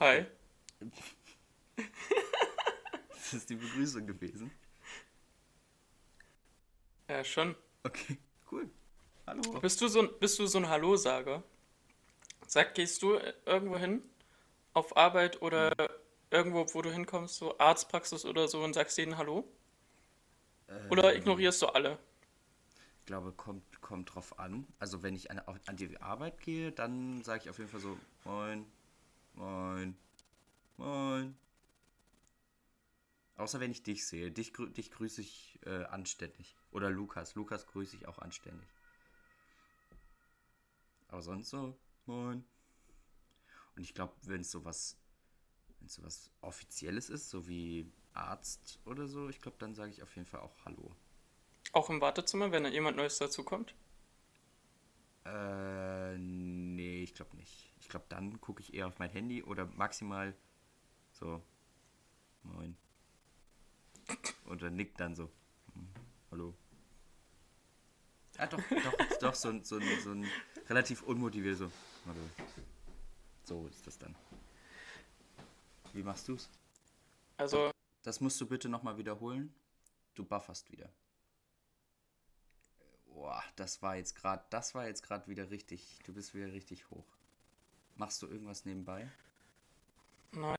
Hi. Das ist die Begrüßung gewesen. Ja, schon. Okay, cool. Hallo. Bist du so, ein- bist du so ein Hallo-Sager? Sag, gehst du irgendwo hin? Auf Arbeit oder irgendwo, wo du hinkommst, so Arztpraxis oder so und sagst denen Hallo? Oder ignorierst du alle? Ich glaube, kommt, kommt drauf an. Also wenn ich an, an die Arbeit gehe, dann sage ich auf jeden Fall so, moin, moin, moin. Außer wenn ich dich sehe. Dich, grü dich grüße ich äh, anständig. Oder Lukas. Lukas grüße ich auch anständig. Aber sonst so, moin. Und ich glaube, wenn es sowas, wenn es sowas Offizielles ist, so wie Arzt oder so, ich glaube, dann sage ich auf jeden Fall auch Hallo. Auch im Wartezimmer, wenn da jemand Neues dazukommt? Äh, nee, ich glaube nicht. Ich glaube, dann gucke ich eher auf mein Handy oder maximal so, moin. Oder nickt dann so, hm, hallo. Ja, doch, doch, doch, so, ein- so, ein- so ein relativ unmotiviert so, hallo. So ist das dann. Wie machst du's? Also, Das musst du bitte nochmal wiederholen. Du bufferst wieder. Boah, das war jetzt gerade, das war jetzt gerade wieder richtig. Du bist wieder richtig hoch. Machst du irgendwas nebenbei? nein.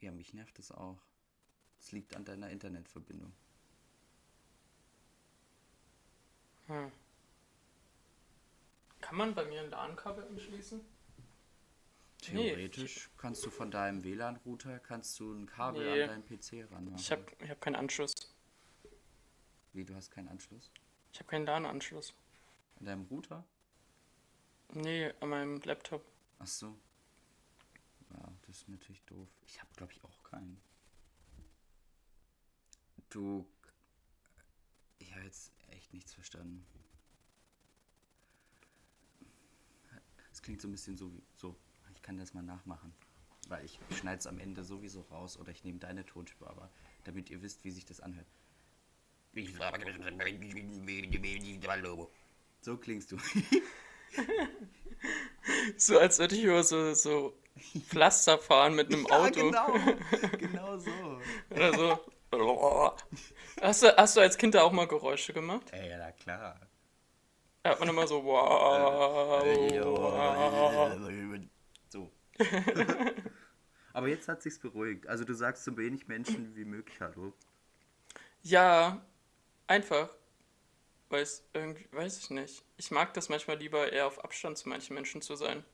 Äh, ja, mich nervt das auch. Es liegt an deiner Internetverbindung. Hm. Kann man bei mir ein LAN-Kabel anschließen? Nee. Theoretisch kannst du von deinem WLAN-Router kannst du ein Kabel Nee. an deinen PC ranmachen. Ich habe ich hab keinen Anschluss. Wie, du hast keinen Anschluss? Ich habe keinen LAN-Anschluss. An deinem Router? Nee, an meinem Laptop. Ach so. Ja, das ist natürlich doof. Ich habe, glaube ich, auch keinen. Du. Ich habe jetzt echt nichts verstanden. Es klingt so ein bisschen so wie. So, ich kann das mal nachmachen. Weil ich schneide es am Ende sowieso raus oder ich nehme deine Tonspur, aber damit ihr wisst, wie sich das anhört. So klingst du. So als würde ich über so, so Pflaster fahren mit einem Ja, Auto. genau. Genau so. Oder so. Hast du, hast du als Kind da auch mal Geräusche gemacht? Ey, ja, na klar. Ja, und immer so. So. Aber jetzt hat sich's beruhigt. Also du sagst so wenig Menschen wie möglich Hallo. Ja, einfach. Weiß, irgendwie, weiß ich nicht. Ich mag das manchmal lieber eher auf Abstand zu manchen Menschen zu sein.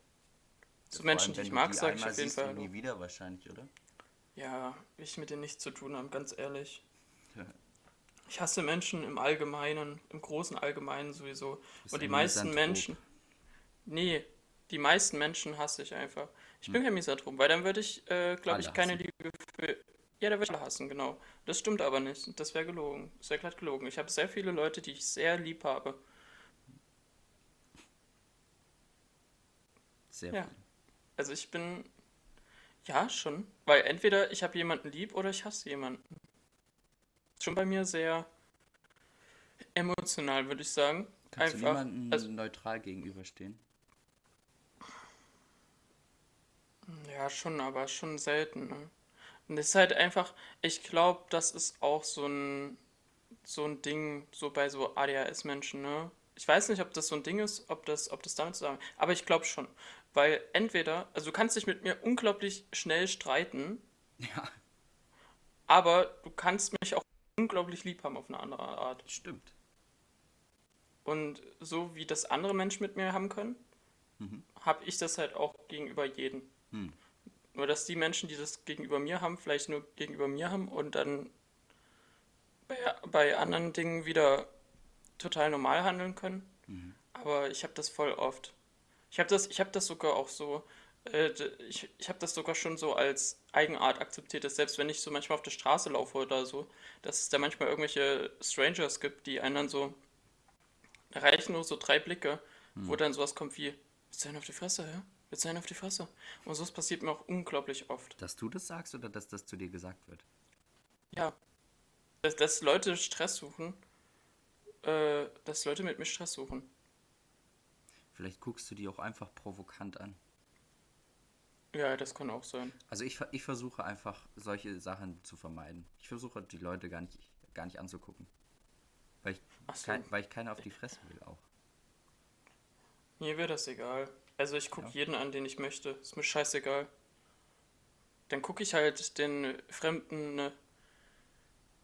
Zu Menschen, die ich mag, sage ich auf jeden Fall. nie Hallo. wieder wahrscheinlich, oder? Ja, will ich mit denen nichts zu tun haben, ganz ehrlich. Ich hasse Menschen im Allgemeinen, im großen Allgemeinen sowieso. Und die meisten. Menschen. Nee, die meisten Menschen hasse ich einfach. Ich bin kein Misanthrop, weil dann würde ich, äh, glaube ich, keine. Liebe für. Ja, da würde ich alle hassen, genau. Das stimmt aber nicht. Das wäre gelogen. Das wäre glatt gelogen. Ich habe sehr viele Leute, die ich sehr lieb habe. Sehr Ja. viel. Also ich bin. Ja, schon. Weil entweder ich habe jemanden lieb oder ich hasse jemanden. Schon bei mir sehr emotional, würde ich sagen. Kannst du Einfach. niemandem Also, neutral gegenüberstehen? ja, schon, aber schon selten. Ne? Und es ist halt einfach, ich glaube, das ist auch so ein, so ein Ding, so bei so ADHS-Menschen, ne? Ich weiß nicht, ob das so ein Ding ist, ob das, ob das damit zusammen. Aber ich glaube schon. Weil entweder, also du kannst dich mit mir unglaublich schnell streiten, Ja, aber du kannst mich auch unglaublich lieb haben auf eine andere Art. stimmt. Und so wie das andere Menschen mit mir haben können, habe ich das halt auch gegenüber jedem. Hm. Nur dass die Menschen, die das gegenüber mir haben, vielleicht nur gegenüber mir haben und dann bei, bei anderen Dingen wieder total normal handeln können. Aber ich habe das voll oft. Ich habe das, ich habe das sogar auch so, äh, ich, ich habe das sogar schon so als Eigenart akzeptiert, dass selbst wenn ich so manchmal auf der Straße laufe oder so, dass es da manchmal irgendwelche Strangers gibt, die einen dann so, da reichen nur so drei Blicke, wo dann sowas kommt wie, willst du einen auf die Fresse, ja? Willst du einen auf die Fresse? Und so passiert mir auch unglaublich oft. Dass du das sagst oder dass das zu dir gesagt wird? Ja. Dass, dass Leute Stress suchen, äh, dass Leute mit mir Stress suchen. Vielleicht guckst du die auch einfach provokant an. Ja, das kann auch sein. Also ich, ich versuche einfach solche Sachen zu vermeiden. Ich versuche die Leute gar nicht, gar nicht anzugucken. Weil ich, so. kein, weil ich keiner auf die Fresse will auch. Mir wäre das egal. Also ich gucke Ja. jeden an, den ich möchte. Ist mir scheißegal. Dann gucke ich halt den fremden, ne,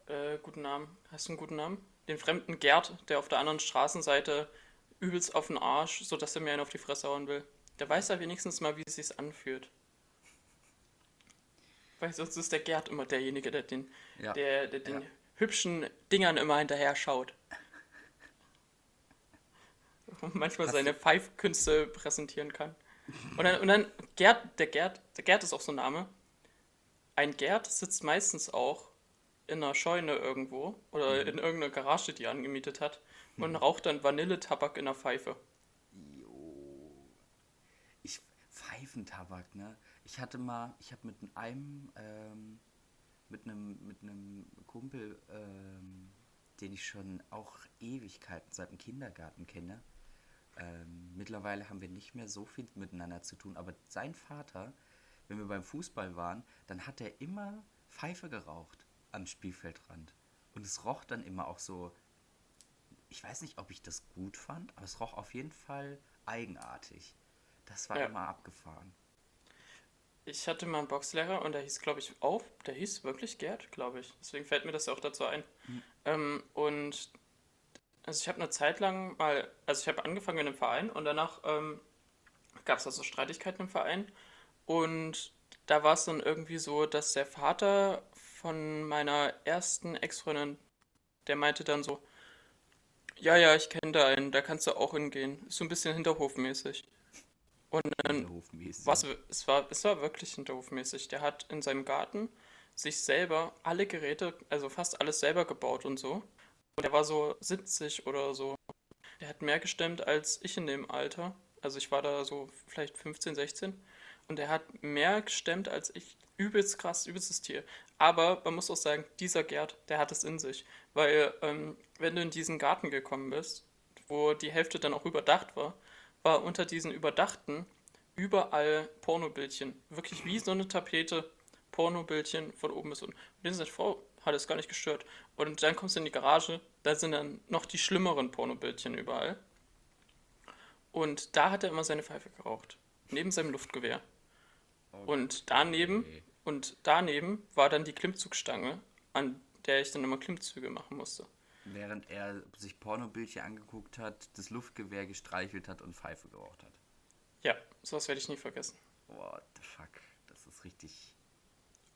äh, guten Namen. Hast du einen guten Namen? Den fremden Gerd, der auf der anderen Straßenseite übelst auf den Arsch, sodass er mir einen auf die Fresse hauen will. Der weiß ja wenigstens mal, wie es sich anfühlt. Weil sonst ist der Gerd immer derjenige, der den, Ja. der, der den Ja. hübschen Dingern immer hinterher schaut. Manchmal Hast seine Pfeifkünste präsentieren kann. Und dann, und dann Gerd, der Gerd, der Gerd ist auch so ein Name. Ein Gerd sitzt meistens auch in einer Scheune irgendwo oder in irgendeiner Garage, die er angemietet hat und raucht dann Vanilletabak in der Pfeife. Jo. Ich, Pfeifentabak, ne? Ich hatte mal, ich habe mit einem, ähm, mit einem, mit einem Kumpel, ähm, den ich schon auch Ewigkeiten seit dem Kindergarten kenne. Ähm, mittlerweile haben wir nicht mehr so viel miteinander zu tun, aber sein Vater, wenn wir beim Fußball waren, dann hat er immer Pfeife geraucht am Spielfeldrand. Und es roch dann immer auch so, ich weiß nicht, ob ich das gut fand, aber es roch auf jeden Fall eigenartig. Das war Ja. immer abgefahren. Ich hatte mal einen Boxlehrer und der hieß, glaube ich, auch, der hieß wirklich Gerd, glaube ich. Deswegen fällt mir das ja auch dazu ein. Ähm, und also ich habe eine Zeit lang mal, also ich habe angefangen in einem Verein und danach ähm, gab es also Streitigkeiten im Verein. Und da war es dann irgendwie so, dass der Vater von meiner ersten Ex-Freundin, der meinte dann so, ja, ja, ich kenne da einen, da kannst du auch hingehen. Ist so ein bisschen hinterhofmäßig. Und dann Hinterhofmäßig. was, es war, es war wirklich hinterhofmäßig. Der hat in seinem Garten sich selber alle Geräte, also fast alles selber gebaut und so. Der war so 70 oder so. Der hat mehr gestemmt als ich in dem Alter. Also ich war da so vielleicht 15, 16. Und der hat mehr gestemmt als ich. Übelst krass, übelstes Tier. Aber man muss auch sagen, dieser Gerd, der hat es in sich. Weil ähm, wenn du in diesen Garten gekommen bist, wo die Hälfte dann auch überdacht war, war unter diesen überdachten überall Pornobildchen. Wirklich wie so eine Tapete Pornobildchen von oben bis unten. Und den seine Frau hat es gar nicht gestört. Und dann kommst du in die Garage, da sind dann noch die schlimmeren Pornobildchen überall. Und da hat er immer seine Pfeife geraucht. Neben seinem Luftgewehr. Und daneben, Okay. und daneben war dann die Klimmzugstange, an der ich dann immer Klimmzüge machen musste. Während er sich Pornobildchen angeguckt hat, das Luftgewehr gestreichelt hat und Pfeife geraucht hat. Ja, sowas werde ich nie vergessen. What the fuck? Das ist richtig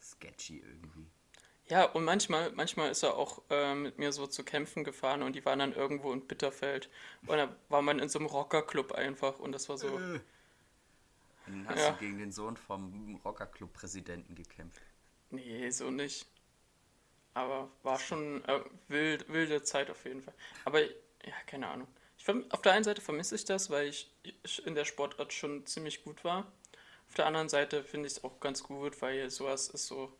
sketchy irgendwie. Ja, und manchmal, manchmal ist er auch äh, mit mir so zu Kämpfen gefahren und die waren dann irgendwo in Bitterfeld. Und da war man in so einem Rockerclub einfach und das war so. Äh. Und dann hast Ja. du gegen den Sohn vom Rockerclub-Präsidenten gekämpft. Nee, so nicht. Aber war schon äh, wild, wilde Zeit auf jeden Fall. Aber ja, keine Ahnung. Ich, verm- auf der einen Seite vermisse ich das, weil ich ich in der Sportart schon ziemlich gut war. Auf der anderen Seite finde ich es auch ganz gut, weil sowas ist so.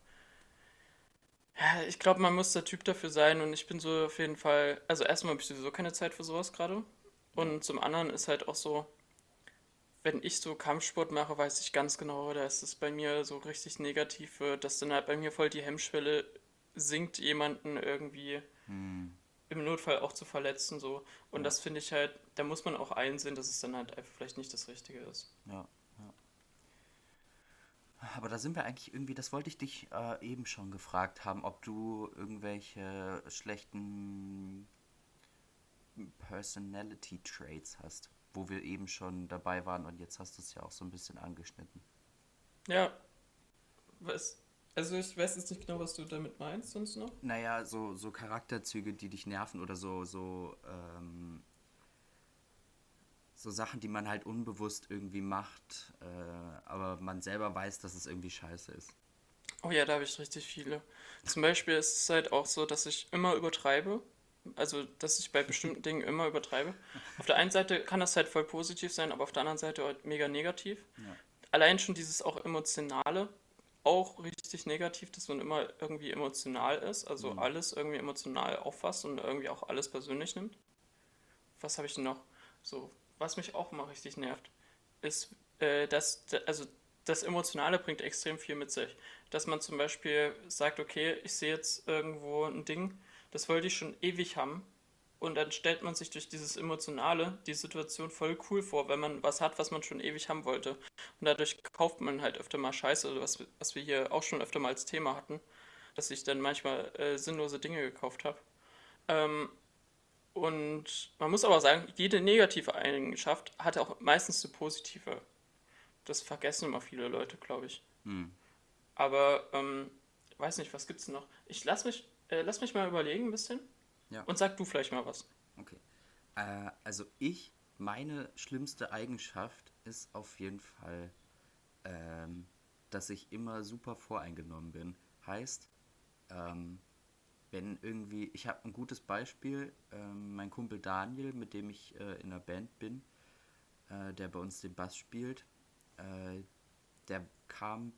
Ja, ich glaube, man muss der Typ dafür sein und ich bin so auf jeden Fall. Also, erstmal habe ich sowieso keine Zeit für sowas gerade. Und zum anderen ist halt auch so, wenn ich so Kampfsport mache, weiß ich ganz genau, da ist es bei mir so richtig negativ wird, dass dann halt bei mir voll die Hemmschwelle sinkt, jemanden irgendwie Hm. im Notfall auch zu verletzen, so. Und das finde ich halt, da muss man auch einsehen, dass es dann halt einfach vielleicht nicht das Richtige ist. Ja, ja. Aber da sind wir eigentlich irgendwie, das wollte ich dich äh, eben schon gefragt haben, ob du irgendwelche schlechten Personality Traits hast, wo wir eben schon dabei waren und jetzt hast du es ja auch so ein bisschen angeschnitten. Ja, was, also ich weiß jetzt nicht genau, was du damit meinst sonst noch. Naja, so, so Charakterzüge, die dich nerven oder so, so, ähm, so Sachen, die man halt unbewusst irgendwie macht, äh, aber man selber weiß, dass es irgendwie scheiße ist. Oh ja, da habe ich richtig viele. Zum Beispiel ist es halt auch so, dass ich immer übertreibe. Also, dass ich bei bestimmten Dingen immer übertreibe. Auf der einen Seite kann das halt voll positiv sein, aber auf der anderen Seite halt mega negativ. Ja. Allein schon dieses auch Emotionale, auch richtig negativ, dass man immer irgendwie emotional ist, also Mhm. alles irgendwie emotional auffasst und irgendwie auch alles persönlich nimmt. Was habe ich denn noch? So was mich auch immer richtig nervt, ist, äh, dass, also das Emotionale bringt extrem viel mit sich. Dass man zum Beispiel sagt, okay, ich sehe jetzt irgendwo ein Ding, das wollte ich schon ewig haben. Und dann stellt man sich durch dieses Emotionale die Situation voll cool vor, wenn man was hat, was man schon ewig haben wollte. Und dadurch kauft man halt öfter mal Scheiße, was, was wir hier auch schon öfter mal als Thema hatten, dass ich dann manchmal äh, sinnlose Dinge gekauft habe. Ähm, und man muss aber sagen, jede negative Eigenschaft hat auch meistens eine positive. Das vergessen immer viele Leute, glaube ich. Hm. Aber, ähm, weiß nicht, was gibt's noch? Ich lass mich, äh, lass mich mal überlegen ein bisschen. Ja. Und sag du vielleicht mal was. Okay. Äh, also ich, meine schlimmste Eigenschaft ist auf jeden Fall, ähm, dass ich immer super voreingenommen bin. Heißt, ähm, wenn irgendwie, ich habe ein gutes Beispiel, ähm, mein Kumpel Daniel, mit dem ich äh, in einer Band bin, äh, der bei uns den Bass spielt, äh, der kam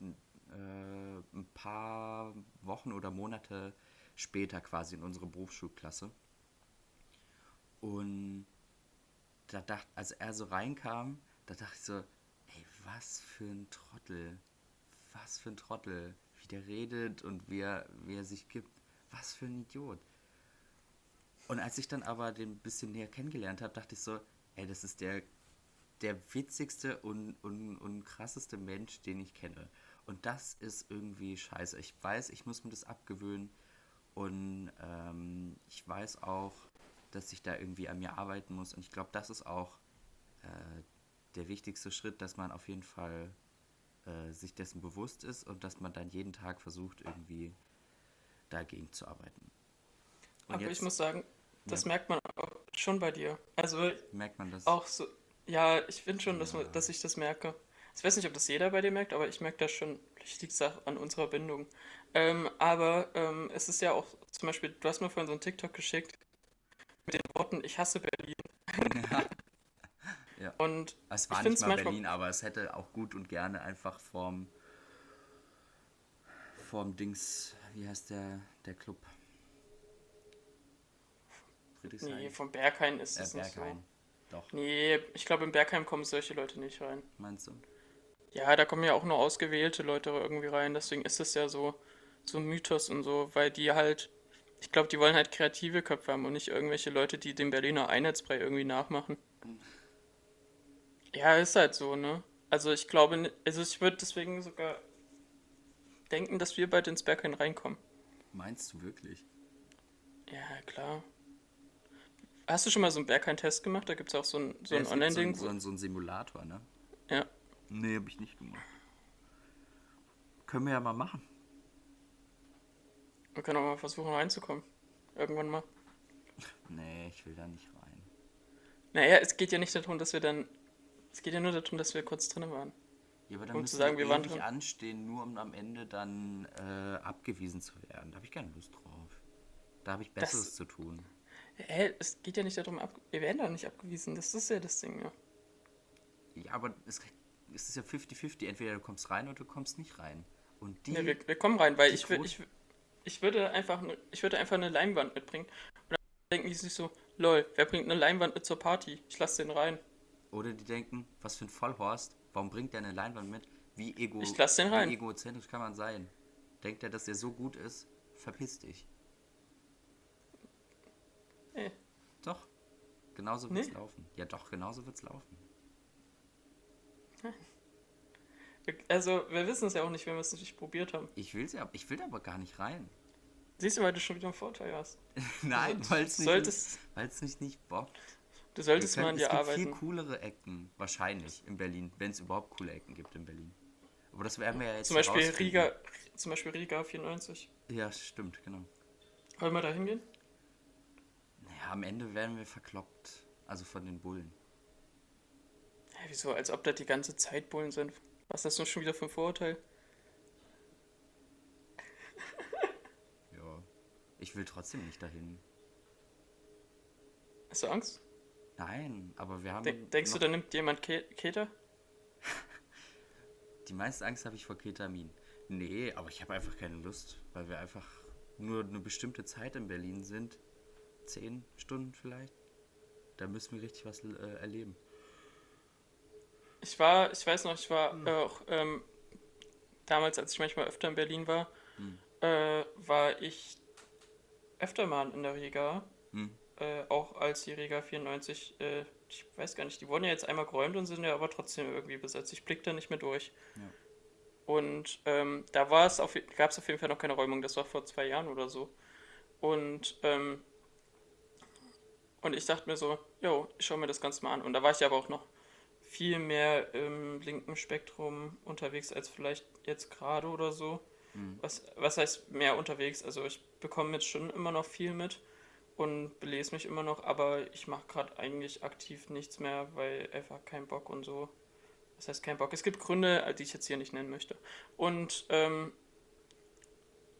äh, ein paar Wochen oder Monate später quasi in unsere Berufsschulklasse. Und da dachte, als er so reinkam, da dachte ich so, ey, was für ein Trottel. Was für ein Trottel. Redet und wie er, wie er sich gibt. Was für ein Idiot. Und als ich dann aber den ein bisschen näher kennengelernt habe, dachte ich so, ey, das ist der, der witzigste und, und, und krasseste Mensch, den ich kenne. Und das ist irgendwie scheiße. Ich weiß, ich muss mir das abgewöhnen. Und ähm, ich weiß auch, dass ich da irgendwie an mir arbeiten muss. Und ich glaube, das ist auch äh, der wichtigste Schritt, dass man auf jeden Fall äh, sich dessen bewusst ist und dass man dann jeden Tag versucht, irgendwie dagegen zu arbeiten. Und Aber jetzt, ich muss sagen, das ja. merkt man auch schon bei dir. Also merkt man das? Auch so. Ja, ich finde schon, ja. dass, dass ich das merke. Ich weiß nicht, ob das jeder bei dir merkt, aber ich merke das schon. Vielleicht liegt an unserer Bindung. Ähm, aber ähm, es ist ja auch zum Beispiel, du hast mir vorhin so ein TikTok geschickt mit den Worten, ich hasse Berlin. Ja. Und es war nicht mal. Berlin, aber es hätte auch gut und gerne einfach vorm, vorm Dings, wie heißt der, der Club? Nee, vom Berghain ist äh, es Berghain. nicht so. Doch. Nee, ich glaube, im Bergheim kommen solche Leute nicht rein. Meinst du? Ja, da kommen ja auch nur ausgewählte Leute irgendwie rein, deswegen ist es ja so, so ein Mythos und so, weil die halt, ich glaube, die wollen halt kreative Köpfe haben und nicht irgendwelche Leute, die den Berliner Einheitsbrei irgendwie nachmachen. Ja, ist halt so, ne? Also ich glaube, also ich würde deswegen sogar denken, dass wir bald ins Berghain reinkommen. Meinst du wirklich? Ja, klar. Hast du schon mal so einen Berghain-Test gemacht? Da gibt es auch so ein, so ein Online-Ding. So, ein, so ein Simulator, ne? Ja. Nee, hab ich nicht gemacht. Können wir ja mal machen. Wir können auch mal versuchen reinzukommen. Irgendwann mal. Nee, ich will da nicht rein. Naja, es geht ja nicht darum, dass wir dann. Es geht ja nur darum, dass wir kurz drin waren. Ja, aber dann um müssen zu sagen, wir, waren nicht anstehen, nur um am Ende dann äh, abgewiesen zu werden. Da habe ich keine Lust drauf. Da habe ich Besseres das, zu tun. Hä, es geht ja nicht darum, ab, wir werden doch nicht abgewiesen. Das ist ja das Ding, ja. Ja, aber es es ist ja 50-50. Entweder du kommst rein oder du kommst nicht rein. Und die. Ja, wir, wir kommen rein, weil ich, ich, ich, würde einfach, ich würde einfach eine Leinwand mitbringen. Und dann denken die sich so, lol, wer bringt eine Leinwand mit zur Party? Ich lasse den rein. Oder die denken, was für ein Vollhorst, warum bringt der eine Leinwand mit? Wie, ego ich lass den rein. wie egozentrisch kann man sein? Denkt er, dass der so gut ist? Verpiss dich. Nee. Doch. Genauso wird's nee. laufen. Ja doch, genauso wird's laufen. Also, wir wissen es ja auch nicht, wenn wir es nicht probiert haben. Ich will ja, ich will aber gar nicht rein. Siehst du, weil du schon wieder einen Vorteil hast. Nein, also, weil es nicht, weil's nicht, nicht bockt. Du solltest können, mal an dir arbeiten. Es gibt viel coolere Ecken, wahrscheinlich, in Berlin, wenn es überhaupt coole Ecken gibt in Berlin. Aber das werden wir ja jetzt Zum Beispiel Riga, zum Beispiel Riga 94. Ja, stimmt, genau. Wollen wir da hingehen? Naja, am Ende werden wir verkloppt. Also von den Bullen. Ja, wieso? Als ob da die ganze Zeit Bullen sind. Was ist das schon wieder für ein Vorurteil? ja. Ich will trotzdem nicht dahin. Hast du Angst? Nein, aber wir haben. De denkst du, da nimmt jemand Ke Keter? Die meiste Angst habe ich vor Ketamin. Nee, aber ich habe einfach keine Lust, weil wir einfach nur eine bestimmte Zeit in Berlin sind. Zehn Stunden vielleicht. da müssen wir richtig was äh, erleben. Ich war, ich weiß noch, ich war hm. auch ähm, damals, als ich manchmal öfter in Berlin war, hm. äh, war ich öfter mal in der Riga. Hm. Äh, auch als die Riga 94, äh, ich weiß gar nicht, die wurden ja jetzt einmal geräumt und sind ja aber trotzdem irgendwie besetzt. Ich blick da nicht mehr durch. Ja. Und ähm, da gab es auf jeden Fall noch keine Räumung, das war vor zwei Jahren oder so. Und, ähm, und ich dachte mir so, jo, ich schaue mir das Ganze mal an. Und da war ich aber auch noch viel mehr im linken Spektrum unterwegs als vielleicht jetzt gerade oder so. Mhm. Was, was heißt mehr unterwegs? Also ich bekomme jetzt schon immer noch viel mit und belese mich immer noch, aber ich mache gerade eigentlich aktiv nichts mehr, weil einfach kein Bock und so. Das heißt kein Bock. Es gibt Gründe, die ich jetzt hier nicht nennen möchte. Und ähm,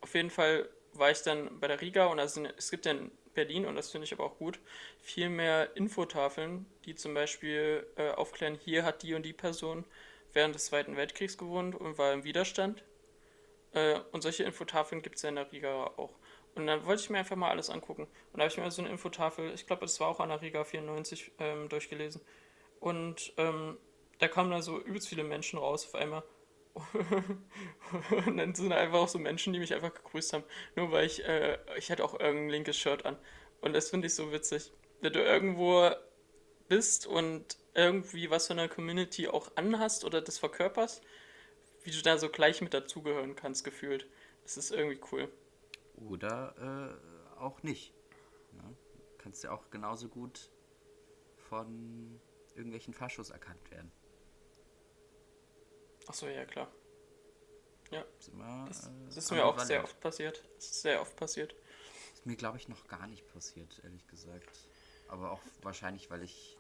auf jeden Fall war ich dann bei der Riga und also, es gibt ja in Berlin, und das finde ich aber auch gut, viel mehr Infotafeln, die zum Beispiel äh, aufklären, hier hat die und die Person während des Zweiten Weltkriegs gewohnt und war im Widerstand. Äh, und solche Infotafeln gibt es ja in der Riga auch. Und dann wollte ich mir einfach mal alles angucken. Und da habe ich mir so eine Infotafel, ich glaube, das war auch an der Riga 94, ähm, durchgelesen. Und ähm, da kamen da so übelst viele Menschen raus auf einmal. und dann sind einfach auch so Menschen, die mich einfach gegrüßt haben. Nur weil ich, äh, ich hatte auch irgendein linkes Shirt an. Und das finde ich so witzig. Wenn du irgendwo bist und irgendwie was von der Community auch anhast oder das verkörperst, wie du da so gleich mit dazugehören kannst, gefühlt. Das ist irgendwie cool. Oder äh, auch nicht. Ja? Kannst ja auch genauso gut von irgendwelchen Faschos erkannt werden. Achso, ja, klar. Ja. Immer, das, äh, das, ist mir auch sehr oft passiert. Das ist sehr oft passiert. Das ist mir, glaube ich, noch gar nicht passiert, ehrlich gesagt. Aber auch wahrscheinlich, weil ich,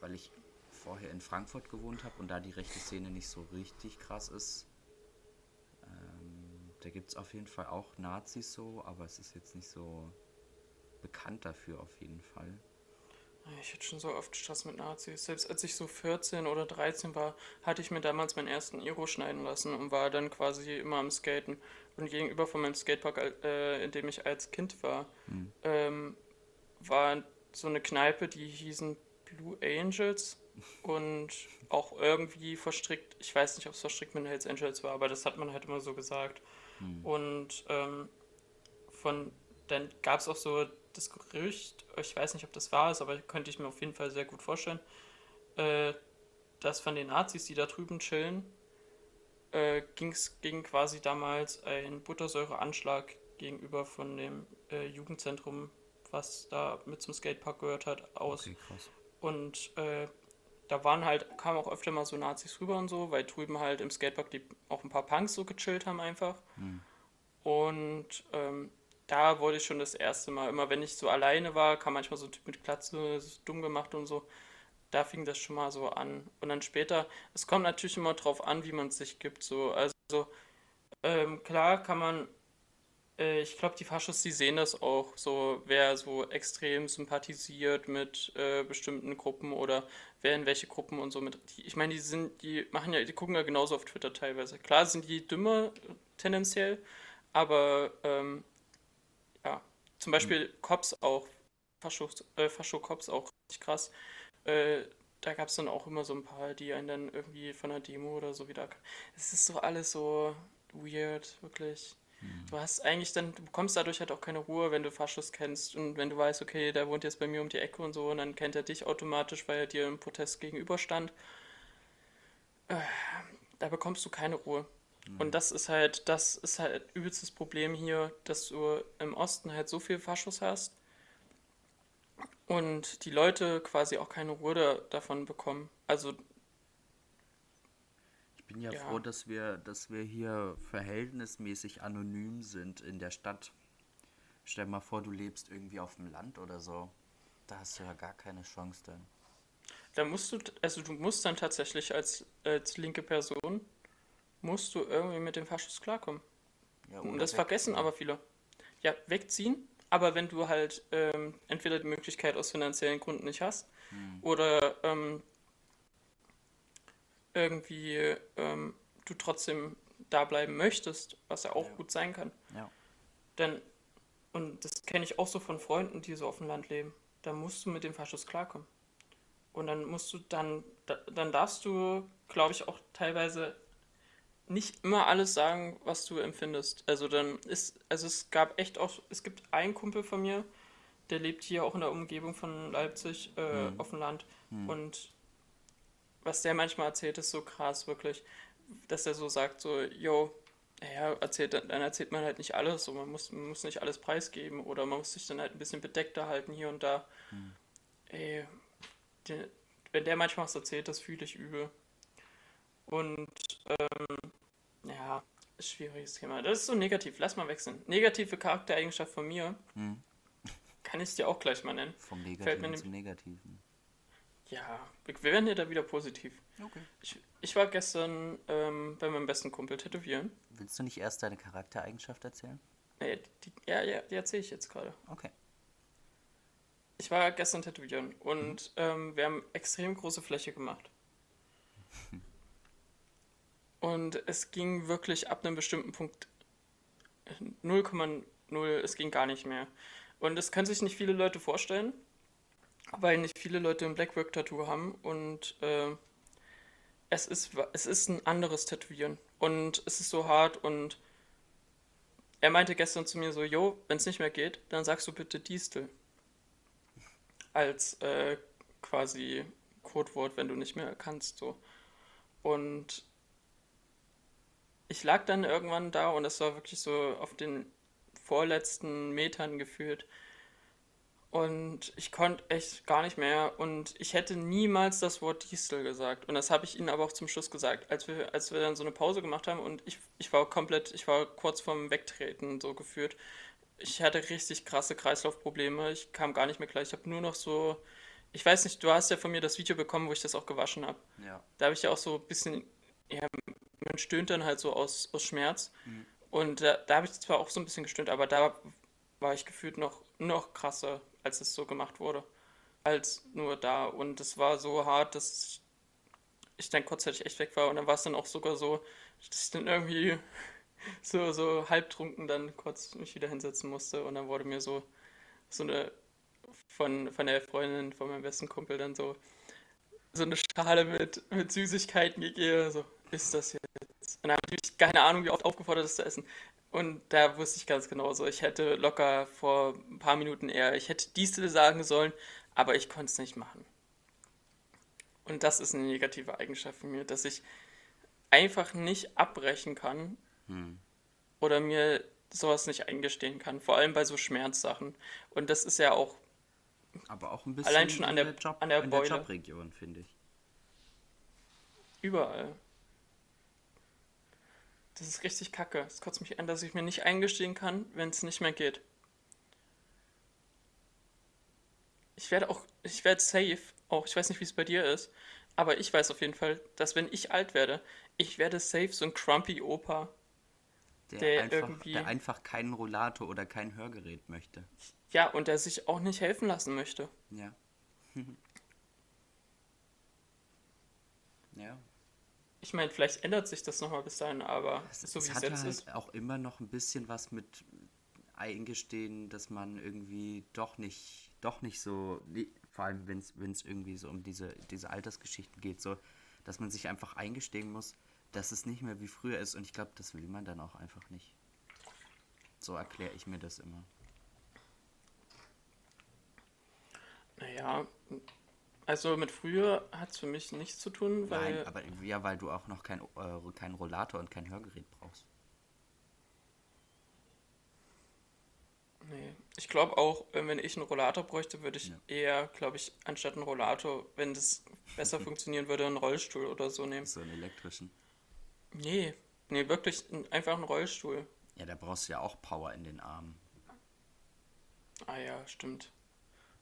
weil ich vorher in Frankfurt gewohnt habe und da die rechte Szene nicht so richtig krass ist. Da gibt es auf jeden Fall auch Nazis so, aber es ist jetzt nicht so bekannt dafür auf jeden Fall. Ich hatte schon so oft Stress mit Nazis. Selbst als ich so 14 oder 13 war, hatte ich mir damals meinen ersten Iro schneiden lassen und war dann quasi immer am Skaten. Und gegenüber von meinem Skatepark, äh, in dem ich als Kind war, hm. ähm, war so eine Kneipe, die hießen Blue Angels und auch irgendwie verstrickt, ich weiß nicht, ob es verstrickt mit Hells Angels war, aber das hat man halt immer so gesagt. Hm. Und ähm, von dann gab es auch so das Gerücht, ich weiß nicht, ob das wahr ist, aber könnte ich mir auf jeden Fall sehr gut vorstellen, äh, dass von den Nazis, die da drüben chillen, äh, ging's, ging quasi damals ein Buttersäureanschlag gegenüber von dem äh, Jugendzentrum, was da mit zum Skatepark gehört hat, aus. Okay, und äh, da waren halt, kamen auch öfter mal so Nazis rüber und so, weil drüben halt im Skatepark die auch ein paar Punks so gechillt haben einfach. Hm. Und ähm, da wurde ich schon das erste Mal, immer wenn ich so alleine war, kam manchmal so ein Typ mit Glatze, dumm gemacht und so. Da fing das schon mal so an. Und dann später, es kommt natürlich immer drauf an, wie man es sich gibt. So. Also ähm, klar kann man, äh, ich glaube, die Faschos, die sehen das auch, so wer so extrem sympathisiert mit äh, bestimmten Gruppen oder wer in welche Gruppen und so mit. Die, ich meine, die sind, die machen ja, die gucken ja genauso auf Twitter teilweise. Klar sind die dümmer tendenziell, aber ähm, zum Beispiel mhm. Cops auch, Fascho, äh, Fascho Cops auch richtig krass. Äh, da gab es dann auch immer so ein paar, die einen dann irgendwie von einer Demo oder so wieder. Es ist so alles so weird, wirklich. Mhm. Du hast eigentlich dann, du bekommst dadurch halt auch keine Ruhe, wenn du Faschos kennst und wenn du weißt, okay, der wohnt jetzt bei mir um die Ecke und so und dann kennt er dich automatisch, weil er dir im Protest gegenüberstand. Äh, da bekommst du keine Ruhe. Und das ist halt, das ist halt übelstes Problem hier, dass du im Osten halt so viel Faschos hast und die Leute quasi auch keine Ruhe davon bekommen. Also bin ja, ja, froh, dass wir, dass wir hier verhältnismäßig anonym sind in der Stadt. Stell dir mal vor, du lebst irgendwie auf dem Land oder so. Da hast du ja gar keine Chance dann. Da musst du, also du musst dann tatsächlich als, als linke Person musst du irgendwie mit dem Faschus klarkommen. Ja, und das vergessen aber viele. Ja, wegziehen, aber wenn du halt ähm, entweder die Möglichkeit aus finanziellen Gründen nicht hast hm. oder ähm, irgendwie ähm, du trotzdem da bleiben möchtest, was ja auch ja. gut sein kann. Ja. Denn, und das kenne ich auch so von Freunden, die so auf dem Land leben. da musst du mit dem Faschus klarkommen. Und dann musst du dann, dann darfst du, glaube ich, auch teilweise nicht immer alles sagen, was du empfindest. Also dann ist, also es gab echt auch, es gibt einen Kumpel von mir, der lebt hier auch in der Umgebung von Leipzig äh, mhm. auf dem Land. Mhm. Und was der manchmal erzählt, ist so krass, wirklich, dass er so sagt, so, yo, ja, erzählt, dann erzählt man halt nicht alles, so man muss, man muss nicht alles preisgeben oder man muss sich dann halt ein bisschen bedeckter halten hier und da. Mhm. Ey, der, wenn der manchmal was erzählt, das fühle ich übel. Und ähm, ja, schwieriges Thema. Das ist so negativ. Lass mal wechseln. Negative Charaktereigenschaft von mir. Hm. Kann ich dir auch gleich mal nennen. Vom Negativen zum Negativen. Ja, wir werden hier da wieder positiv. Okay. Ich, ich war gestern ähm, bei meinem besten Kumpel tätowieren. Willst du nicht erst deine Charaktereigenschaft erzählen? Nee, die, ja, ja, die erzähle ich jetzt gerade. Okay. Ich war gestern tätowieren und mhm. ähm, wir haben extrem große Fläche gemacht. Und es ging wirklich ab einem bestimmten Punkt 0,0, es ging gar nicht mehr. Und das können sich nicht viele Leute vorstellen, weil nicht viele Leute ein Blackwork-Tattoo haben und äh, es, ist, es ist ein anderes Tätowieren. Und es ist so hart und er meinte gestern zu mir so, jo, wenn es nicht mehr geht, dann sagst du bitte Distel. Als äh, quasi Codewort, wenn du nicht mehr kannst. So. Und ich lag dann irgendwann da und es war wirklich so auf den vorletzten Metern gefühlt. Und ich konnte echt gar nicht mehr. Und ich hätte niemals das Wort Diesel gesagt. Und das habe ich ihnen aber auch zum Schluss gesagt, als wir, als wir dann so eine Pause gemacht haben. Und ich, ich war komplett, ich war kurz vorm Wegtreten so gefühlt. Ich hatte richtig krasse Kreislaufprobleme. Ich kam gar nicht mehr klar. Ich habe nur noch so, ich weiß nicht, du hast ja von mir das Video bekommen, wo ich das auch gewaschen habe. Ja. Da habe ich ja auch so ein bisschen ja, man stöhnt dann halt so aus, aus Schmerz. Mhm. Und da, da habe ich zwar auch so ein bisschen gestöhnt, aber da war ich gefühlt noch, noch krasser, als es so gemacht wurde, als nur da. Und es war so hart, dass ich dann kurzzeitig echt weg war. Und dann war es dann auch sogar so, dass ich dann irgendwie so, so halbtrunken dann kurz mich wieder hinsetzen musste. Und dann wurde mir so, so eine von, von der Freundin, von meinem besten Kumpel dann so, so eine Schale mit, mit Süßigkeiten gegeben. So, ist das jetzt? Und dann habe ich keine Ahnung, wie oft aufgefordert, das zu essen. Und da wusste ich ganz genau so, ich hätte locker vor ein paar Minuten eher, ich hätte diese sagen sollen, aber ich konnte es nicht machen. Und das ist eine negative Eigenschaft von mir, dass ich einfach nicht abbrechen kann hm. oder mir sowas nicht eingestehen kann, vor allem bei so Schmerzsachen. Und das ist ja auch aber auch ein bisschen allein schon an der, Job, an der, in der Jobregion, finde ich. Überall. Das ist richtig kacke. Es kotzt mich an, dass ich mir nicht eingestehen kann, wenn es nicht mehr geht. Ich werde auch, ich werde safe, auch, ich weiß nicht, wie es bei dir ist, aber ich weiß auf jeden Fall, dass wenn ich alt werde, ich werde safe so ein crumpy Opa. Der, der einfach, irgendwie. Der einfach keinen Rollator oder kein Hörgerät möchte. Ja, und der sich auch nicht helfen lassen möchte. Ja. ja, ich meine, vielleicht ändert sich das nochmal bis dahin, aber es, so es wie es jetzt halt ist. auch immer noch ein bisschen was mit eingestehen, dass man irgendwie doch nicht, doch nicht so, vor allem wenn es irgendwie so um diese, diese Altersgeschichten geht, so, dass man sich einfach eingestehen muss, dass es nicht mehr wie früher ist und ich glaube, das will man dann auch einfach nicht. So erkläre ich mir das immer. Naja, also mit früher hat es für mich nichts zu tun, weil. Nein, aber ja, weil du auch noch keinen äh, kein Rollator und kein Hörgerät brauchst. Nee. Ich glaube auch, äh, wenn ich einen Rollator bräuchte, würde ich ja. eher, glaube ich, anstatt einen Rollator, wenn das besser funktionieren würde, einen Rollstuhl oder so nehmen. So einen elektrischen? Nee, nee, wirklich einfach einen Rollstuhl. Ja, da brauchst du ja auch Power in den Armen. Ah ja, stimmt.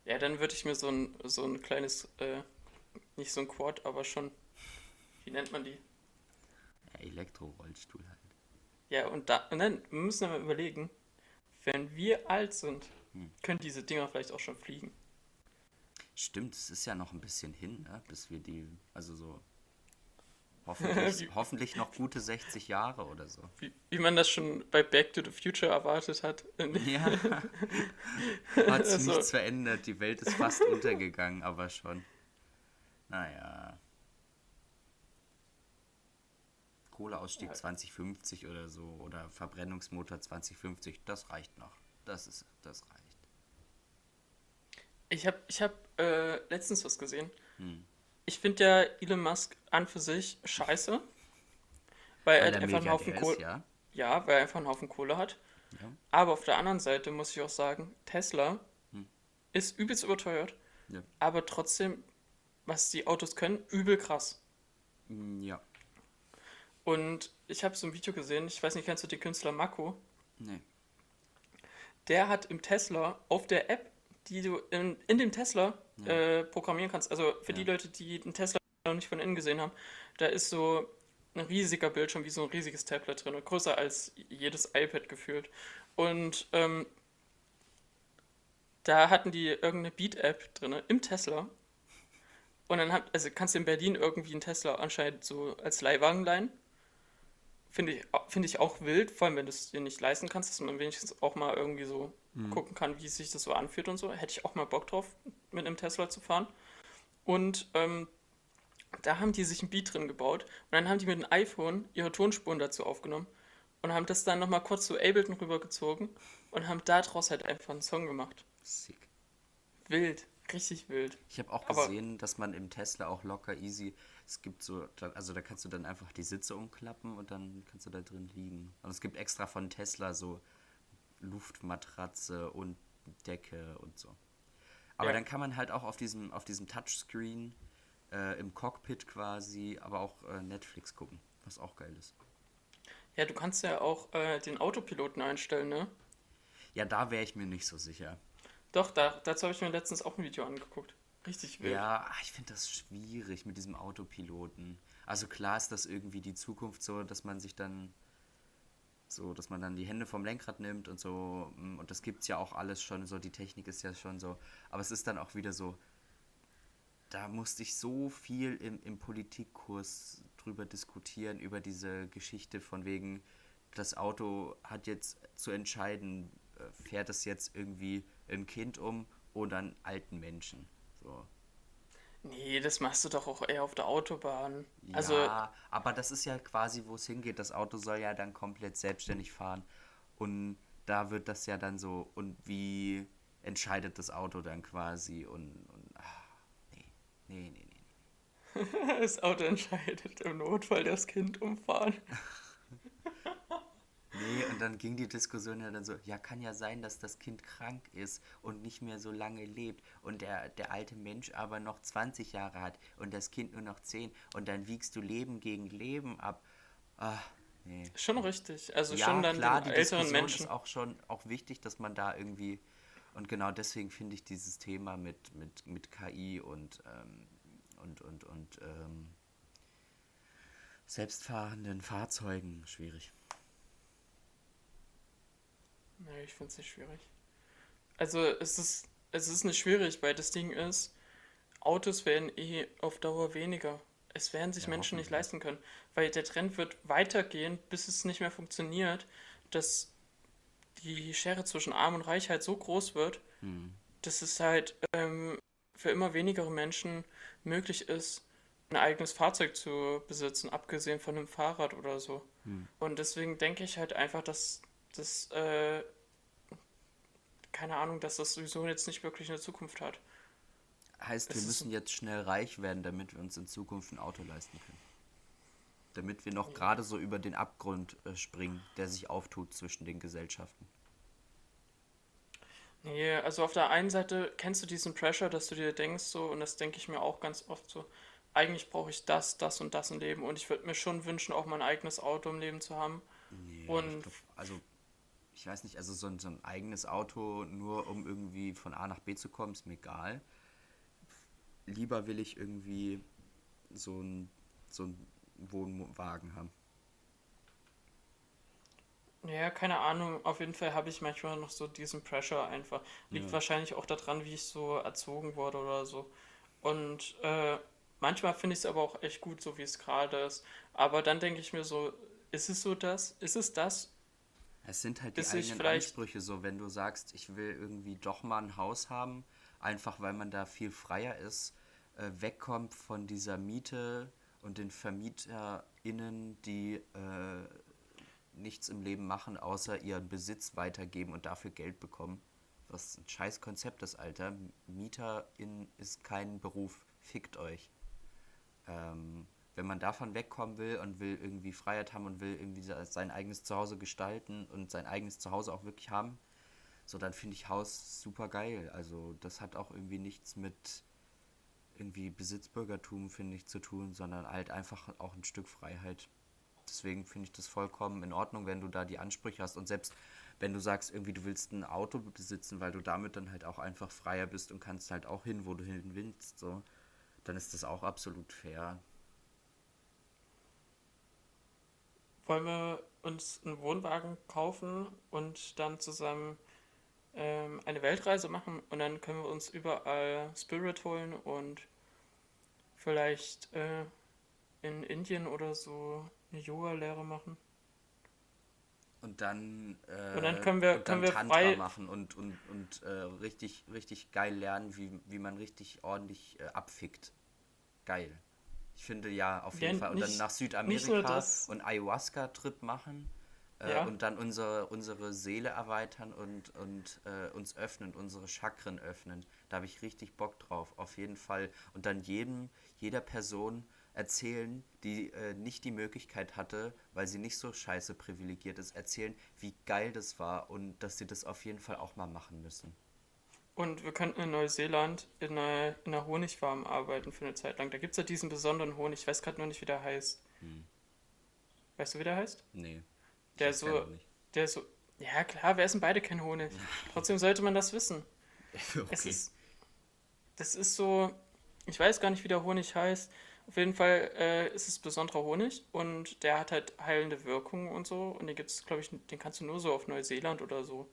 Ja, dann würde ich mir so ein, so ein kleines, äh, nicht so ein Quad, aber schon, wie nennt man die? Ja, Elektrorollstuhl halt. Ja, und, da, und dann müssen wir mal überlegen, wenn wir alt sind, hm. können diese Dinger vielleicht auch schon fliegen. Stimmt, es ist ja noch ein bisschen hin, ne? bis wir die, also so Hoffentlich, hoffentlich noch gute 60 Jahre oder so. Wie, wie man das schon bei Back to the Future erwartet hat. Ja. Hat sich Also- nichts verändert. Die Welt ist fast untergegangen, aber schon. Naja. Kohleausstieg 2050 oder so oder Verbrennungsmotor 2050, das reicht noch. Das ist, das reicht. Ich habe ich hab, äh, letztens was gesehen. Hm. Ich finde ja Elon Musk an für sich scheiße. Weil er Weil er einfach einen Haufen Kohle. ja. Ja, weil er einfach einen Haufen Kohle hat. Ja. Aber auf der anderen Seite muss ich auch sagen, Tesla ist übelst überteuert. Hm. Ja. Aber trotzdem, was die Autos können, übel krass. Mm, Ja. Und ich habe so ein Video gesehen, ich weiß nicht, kennst du den Künstler Mako? Nee. Der hat im Tesla auf der App, die du in, in dem Tesla äh, programmieren kannst, also für die Ja. Leute, die den Tesla noch nicht von innen gesehen haben, da ist so ein riesiger Bildschirm, wie so ein riesiges Tablet drin, größer als jedes iPad gefühlt. Und ähm, da hatten die irgendeine Beat-App drin im Tesla. Und dann hat, also kannst du in Berlin irgendwie einen Tesla anscheinend so als Leihwagen leihen. Finde ich, finde ich auch wild, vor allem wenn du es dir nicht leisten kannst, dass man wenigstens auch mal irgendwie so gucken kann, wie sich das so anfühlt und so. Hätte ich auch mal Bock drauf, mit einem Tesla zu fahren. Und ähm, da haben die sich ein Beat drin gebaut und dann haben die mit dem iPhone ihre Tonspuren dazu aufgenommen und haben das dann nochmal kurz zu Ableton rübergezogen und haben daraus halt einfach einen Song gemacht. Sick. Wild, richtig wild. Ich habe auch Aber- gesehen, dass man im Tesla auch locker easy, es gibt so, also da kannst du dann einfach die Sitze umklappen und dann kannst du da drin liegen. Und es gibt extra von Tesla so Luftmatratze und Decke und so. Aber Ja. dann kann man halt auch auf diesem, auf diesem Touchscreen äh, im Cockpit quasi, aber auch äh, Netflix gucken, was auch geil ist. Ja, du kannst ja auch äh, den Autopiloten einstellen, ne? Ja, da wäre ich mir nicht so sicher. Doch, da, dazu habe ich mir letztens auch ein Video angeguckt. Richtig wild. Ja, ah, ich finde das schwierig mit diesem Autopiloten. Also klar ist das irgendwie die Zukunft so, dass man sich dann so, dass man dann die Hände vom Lenkrad nimmt und so. mm, Und das gibt's ja auch alles schon so, die Technik ist ja schon so. Aber es ist dann auch wieder so, da musste ich so viel im, im Politikkurs drüber diskutieren, über diese Geschichte von wegen, das Auto hat jetzt zu entscheiden, äh, fährt es jetzt irgendwie ein Kind um oder einen alten Menschen. So. Nee, das machst du doch auch eher auf der Autobahn. Also, ja, aber das ist ja quasi, wo es hingeht. Das Auto soll ja dann komplett selbstständig fahren. Und da wird das ja dann so, und wie entscheidet das Auto dann quasi? Und, und ah, nee, nee, nee, nee. das Auto entscheidet im Notfall das Kind umfahren. Nee, und dann ging die Diskussion ja dann so, ja, kann ja sein, dass das Kind krank ist und nicht mehr so lange lebt und der, der alte Mensch aber noch 20 Jahre hat und das Kind nur noch 10 und dann wiegst du Leben gegen Leben ab. Ah, nee. Schon richtig. Also ja, schon dann klar, die älteren Diskussion Menschen. ist auch schon auch wichtig, dass man da irgendwie und genau deswegen finde ich dieses Thema mit, mit, mit KI und ähm, und und und ähm, selbstfahrenden Fahrzeugen schwierig. Nee, ich finde es nicht schwierig. Also es ist, es ist nicht schwierig, weil das Ding ist, Autos werden eh auf Dauer weniger. Es werden sich Ja, Menschen nicht leisten können. Weil der Trend wird weitergehen, bis es nicht mehr funktioniert, dass die Schere zwischen Arm und Reich halt so groß wird, Hm. dass es halt ähm, für immer weniger Menschen möglich ist, ein eigenes Fahrzeug zu besitzen, abgesehen von einem Fahrrad oder so. Hm. Und deswegen denke ich halt einfach, dass das, äh, keine Ahnung, dass das sowieso jetzt nicht wirklich eine Zukunft hat. Heißt, Es wir müssen jetzt schnell reich werden, damit wir uns in Zukunft ein Auto leisten können. Damit wir noch gerade so über den Abgrund äh, springen, der sich auftut zwischen den Gesellschaften. Nee, also auf der einen Seite kennst du diesen Pressure, dass du dir denkst so, und das denke ich mir auch ganz oft so, eigentlich brauche ich das, das und das im Leben und ich würde mir schon wünschen, auch mein eigenes Auto im Leben zu haben. Nee, Und- glaub, also ich weiß nicht, also so ein, so ein eigenes Auto nur um irgendwie von A nach B zu kommen, ist mir egal. Lieber will ich irgendwie so ein so ein Wohnwagen haben. Ja, keine Ahnung. Auf jeden Fall habe ich manchmal noch so diesen Pressure einfach. Liegt Ja. wahrscheinlich auch daran, wie ich so erzogen wurde oder so. Und äh, manchmal finde ich es aber auch echt gut, so wie es gerade ist. Aber dann denke ich mir so, ist es so das? Ist es das? Es sind halt die eigenen Ansprüche so, wenn du sagst, ich will irgendwie doch mal ein Haus haben, einfach weil man da viel freier ist, äh, wegkommt von dieser Miete und den VermieterInnen, die äh, nichts im Leben machen, außer ihren Besitz weitergeben und dafür Geld bekommen. Was ein scheiß Konzept ist, Alter. MieterIn ist kein Beruf. Fickt euch. Ähm, wenn man davon wegkommen will und will irgendwie Freiheit haben und will irgendwie se- sein eigenes Zuhause gestalten und sein eigenes Zuhause auch wirklich haben, so dann finde ich Haus super geil. Also das hat auch irgendwie nichts mit irgendwie Besitzbürgertum, finde ich, zu tun, sondern halt einfach auch ein Stück Freiheit. Deswegen finde ich das vollkommen in Ordnung, wenn du da die Ansprüche hast. Und selbst wenn du sagst, irgendwie du willst ein Auto besitzen, weil du damit dann halt auch einfach freier bist und kannst halt auch hin, wo du hin willst, so, dann ist das auch absolut fair. Wollen wir uns einen Wohnwagen kaufen und dann zusammen ähm, eine Weltreise machen und dann können wir uns überall Spirit holen und vielleicht äh, in Indien oder so eine Yoga-Lehre machen. Und dann, äh, Und dann können wir- und dann können wir Tantra frei- machen und, und, und äh, richtig, richtig geil lernen, wie, wie man richtig ordentlich äh, abfickt. Geil. Ich finde ja, auf jeden Ja, Fall. Und dann nicht- nach nicht nur Südamerika und Ayahuasca-Trip machen. Äh, Ja. Und dann unsere, unsere Seele erweitern und, und äh, uns öffnen, unsere Chakren öffnen. Da habe ich richtig Bock drauf, auf jeden Fall. Und dann jedem, jeder Person erzählen, die äh, nicht die Möglichkeit hatte, weil sie nicht so scheiße privilegiert ist, erzählen, wie geil das war und dass sie das auf jeden Fall auch mal machen müssen. Und wir könnten in Neuseeland in einer, in einer Honigfarm arbeiten für eine Zeit lang. Da gibt es ja diesen besonderen Honig, ich weiß gerade nur nicht, wie der heißt. Weißt du, wie der heißt? Nee. Der so-. Der so. Ja, klar, wir essen beide kein Honig. Trotzdem sollte man das wissen. okay. Es ist. Das ist so. Ich weiß gar nicht, wie der Honig heißt. Auf jeden Fall äh, ist es besonderer Honig und der hat halt heilende Wirkungen und so. Und den gibt's, glaube ich, den kannst du nur so auf Neuseeland oder so.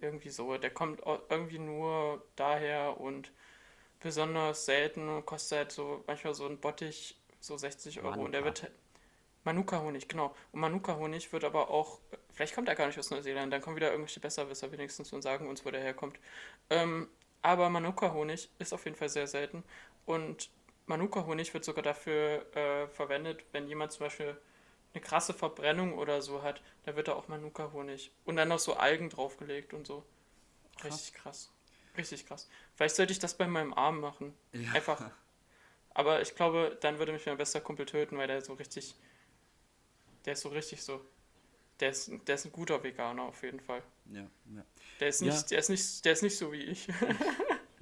Irgendwie so. Der kommt irgendwie nur daher und besonders selten und kostet halt so manchmal so ein Bottich so 60 Euro. Und der Manuka. wird halt- Manuka-Honig, genau. Und Manuka-Honig wird aber auch, vielleicht kommt er gar nicht aus Neuseeland, dann kommen wieder irgendwelche Besserwisser wenigstens und sagen uns, wo der herkommt. Ähm, aber Manuka-Honig ist auf jeden Fall sehr selten. Und Manuka-Honig wird sogar dafür äh, verwendet, wenn jemand zum Beispiel eine krasse Verbrennung oder so hat, da wird da auch Manuka-Honig. Und dann noch so Algen draufgelegt und so. Richtig krass. Richtig krass. Vielleicht sollte ich das bei meinem Arm machen. Ja. Einfach. Aber ich glaube, dann würde mich mein bester Kumpel töten, weil der so richtig. Der ist so richtig so. Der ist, der ist ein guter Veganer auf jeden Fall. Ja, ja. Der ist Ja. nicht, der ist nicht, der ist nicht so wie ich.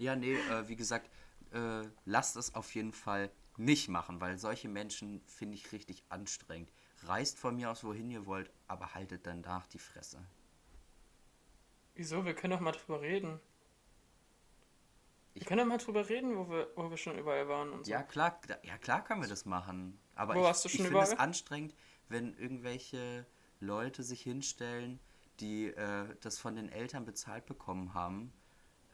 Ja, nee, äh, wie gesagt, äh, lasst es auf jeden Fall nicht machen, weil solche Menschen finde ich richtig anstrengend. Reist von mir aus, wohin ihr wollt, aber haltet danach die Fresse. Wieso? Wir können doch mal drüber reden. Wir können doch mal drüber reden, wo wir, wo wir schon überall waren und so. Ja, klar, ja, klar können wir das machen. Aber Wo ich, warst du ich schon finde es anstrengend, wenn irgendwelche Leute sich hinstellen, die äh, das von den Eltern bezahlt bekommen haben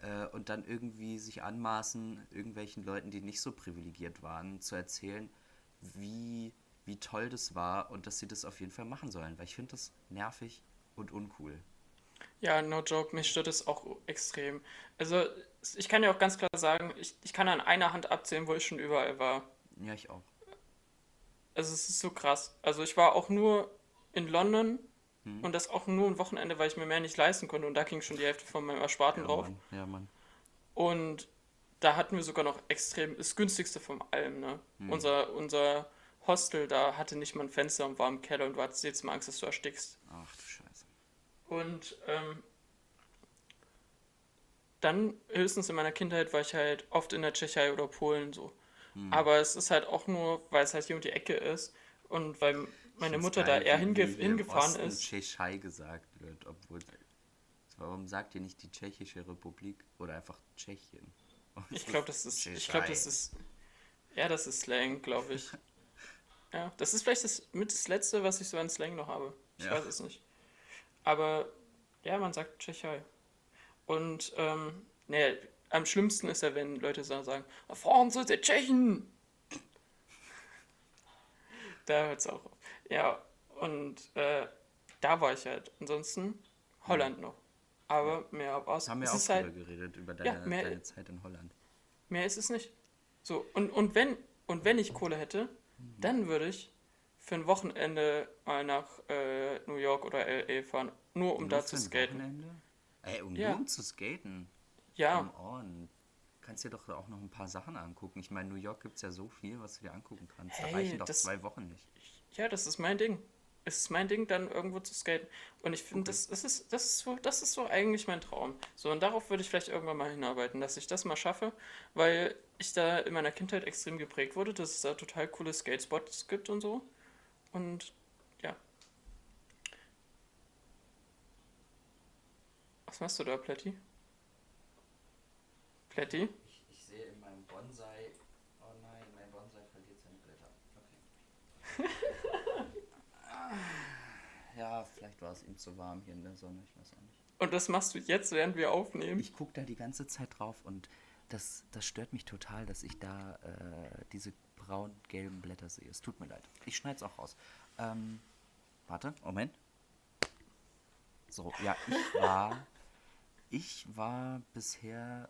äh, und dann irgendwie sich anmaßen, irgendwelchen Leuten, die nicht so privilegiert waren, zu erzählen, wie, wie toll das war und dass sie das auf jeden Fall machen sollen. Weil ich finde das nervig und uncool. Ja, no joke, mich stört es auch extrem. Also, ich kann ja auch ganz klar sagen, ich, ich kann an einer Hand abzählen, wo ich schon überall war. Ja, ich auch. Also, es ist so krass. Also, ich war auch nur in London Hm. und das auch nur ein Wochenende, weil ich mir mehr nicht leisten konnte und da ging schon die Hälfte von meinem Ersparten Ja, drauf. Mann. Ja, Mann. Und da hatten wir sogar noch extrem das günstigste von allem, ne? Unser, unser Hostel da hatte nicht mal ein Fenster und war im Keller und du hattest jetzt mal Angst, dass du erstickst. Ach du Scheiße. Und ähm, dann höchstens in meiner Kindheit war ich halt oft in der Tschechei oder Polen so. Aber es ist halt auch nur, weil es halt hier um die Ecke ist und weil meine Mutter geil, da eher hinge hingefahren Osten ist. Tschechei gesagt wird, obwohl. Warum sagt ihr nicht die Tschechische Republik oder einfach Tschechien? Ich glaube, das ist, ich glaube, das ist, ja, das ist Slang, glaube ich. Ja, das ist vielleicht das, mit das Letzte, was ich so an Slang noch habe. Ich Ja. weiß es nicht. Aber, ja, man sagt Tschechei. Und, ähm, nee, am schlimmsten ist ja, wenn Leute so sagen, fahren Sie die Tschechen! Da hört es auch auf. Ja, und äh, da war ich halt. Ansonsten Holland noch. Aber mehr aus. Haben wir auch ist drüber halt, geredet, über Ja, deine, mehr- deine Zeit in Holland. mehr ist es nicht. So, und, und, wenn, und wenn ich Kohle hätte, dann würde ich für ein Wochenende mal nach äh, New York oder LA fahren. Nur um Nur da zu skaten. Wochenende? Ey, um Ja. nur um zu skaten. Ja, Come on. Kannst dir doch auch noch ein paar Sachen angucken. Ich meine, New York gibt es ja so viel, was du dir angucken kannst. da Hey, reichen doch das- zwei Wochen nicht. ja, das ist mein Ding. Es ist mein Ding, dann irgendwo zu skaten. Und ich finde, Okay. das, das, ist, das, ist so, das ist so eigentlich mein Traum. So, und darauf würde ich vielleicht irgendwann mal hinarbeiten, dass ich das mal schaffe, weil ich da in meiner Kindheit extrem geprägt wurde, dass es da total coole Skatespots gibt und so. Und ja. Was machst du da, Plätti? Plätti? Ich, ich sehe in meinem Bonsai. Oh nein, mein Bonsai verliert seine Blätter. Okay. Ja, vielleicht war es ihm zu warm hier in der Sonne, ich weiß auch nicht. Und das machst du jetzt, während wir aufnehmen? Ich gucke da die ganze Zeit drauf und das, das stört mich total, dass ich da äh, diese braun-gelben Blätter sehe. Es tut mir leid. Ich schneide es auch raus. Ähm, warte, Moment. So, ja, ich war, ich war bisher,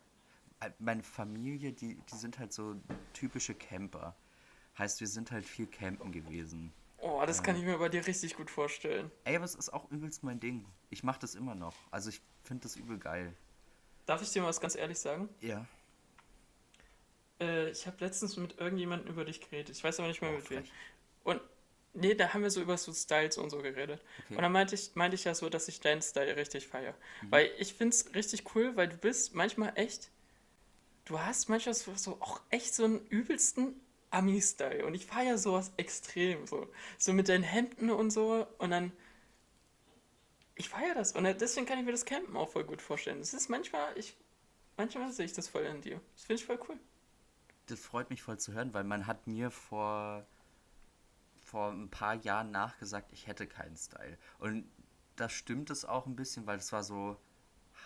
äh, meine Familie, die, die sind halt so typische Camper. Heißt, wir sind halt viel campen gewesen. Oh, das kann ich mir bei dir richtig gut vorstellen. Ey, aber es ist auch übelst mein Ding. Ich mache das immer noch. Also ich finde das übel geil. Darf ich dir mal was ganz ehrlich sagen? Ja. Äh, ich habe letztens mit irgendjemandem über dich geredet. Ich weiß aber nicht mehr Oh, mit wem. Und nee, da haben wir so über so Styles und so geredet. Okay. Und dann meinte ich, meinte ich ja so, dass ich deinen Style richtig feiere. Mhm. Weil ich finde es richtig cool, weil du bist manchmal echt, du hast manchmal so, so auch echt so einen übelsten Ami-Style. Und ich feiere sowas extrem so. So mit deinen Hemden und so. Und dann, ich feiere das. Und deswegen kann ich mir das Campen auch voll gut vorstellen. Das ist manchmal, ich, manchmal sehe ich das voll in dir. Das finde ich voll cool. Das freut mich voll zu hören, weil man hat mir vor, vor ein paar Jahren nachgesagt, ich hätte keinen Style. Und da stimmt es auch ein bisschen, weil es war so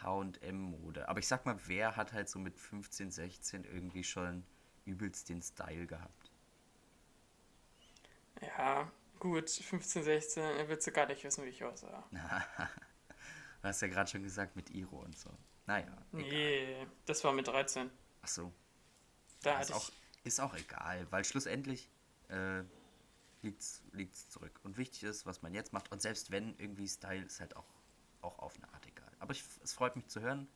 H&M-Mode. Aber ich sag mal, wer hat halt so mit 15, 16 irgendwie schon übelst den Style gehabt? Ja, gut, 15, 16, dann willst du gar nicht wissen, wie ich aussah. Du hast ja gerade schon gesagt mit Iro und so. Naja, egal. Nee, das war mit 13. Ach so. Da ist, auch, ist auch egal, weil schlussendlich äh, liegt's, liegt's zurück. Und wichtig ist, was man jetzt macht. Und selbst wenn irgendwie Style ist halt auch, auch auf eine Art egal. Aber ich, es freut mich zu hören,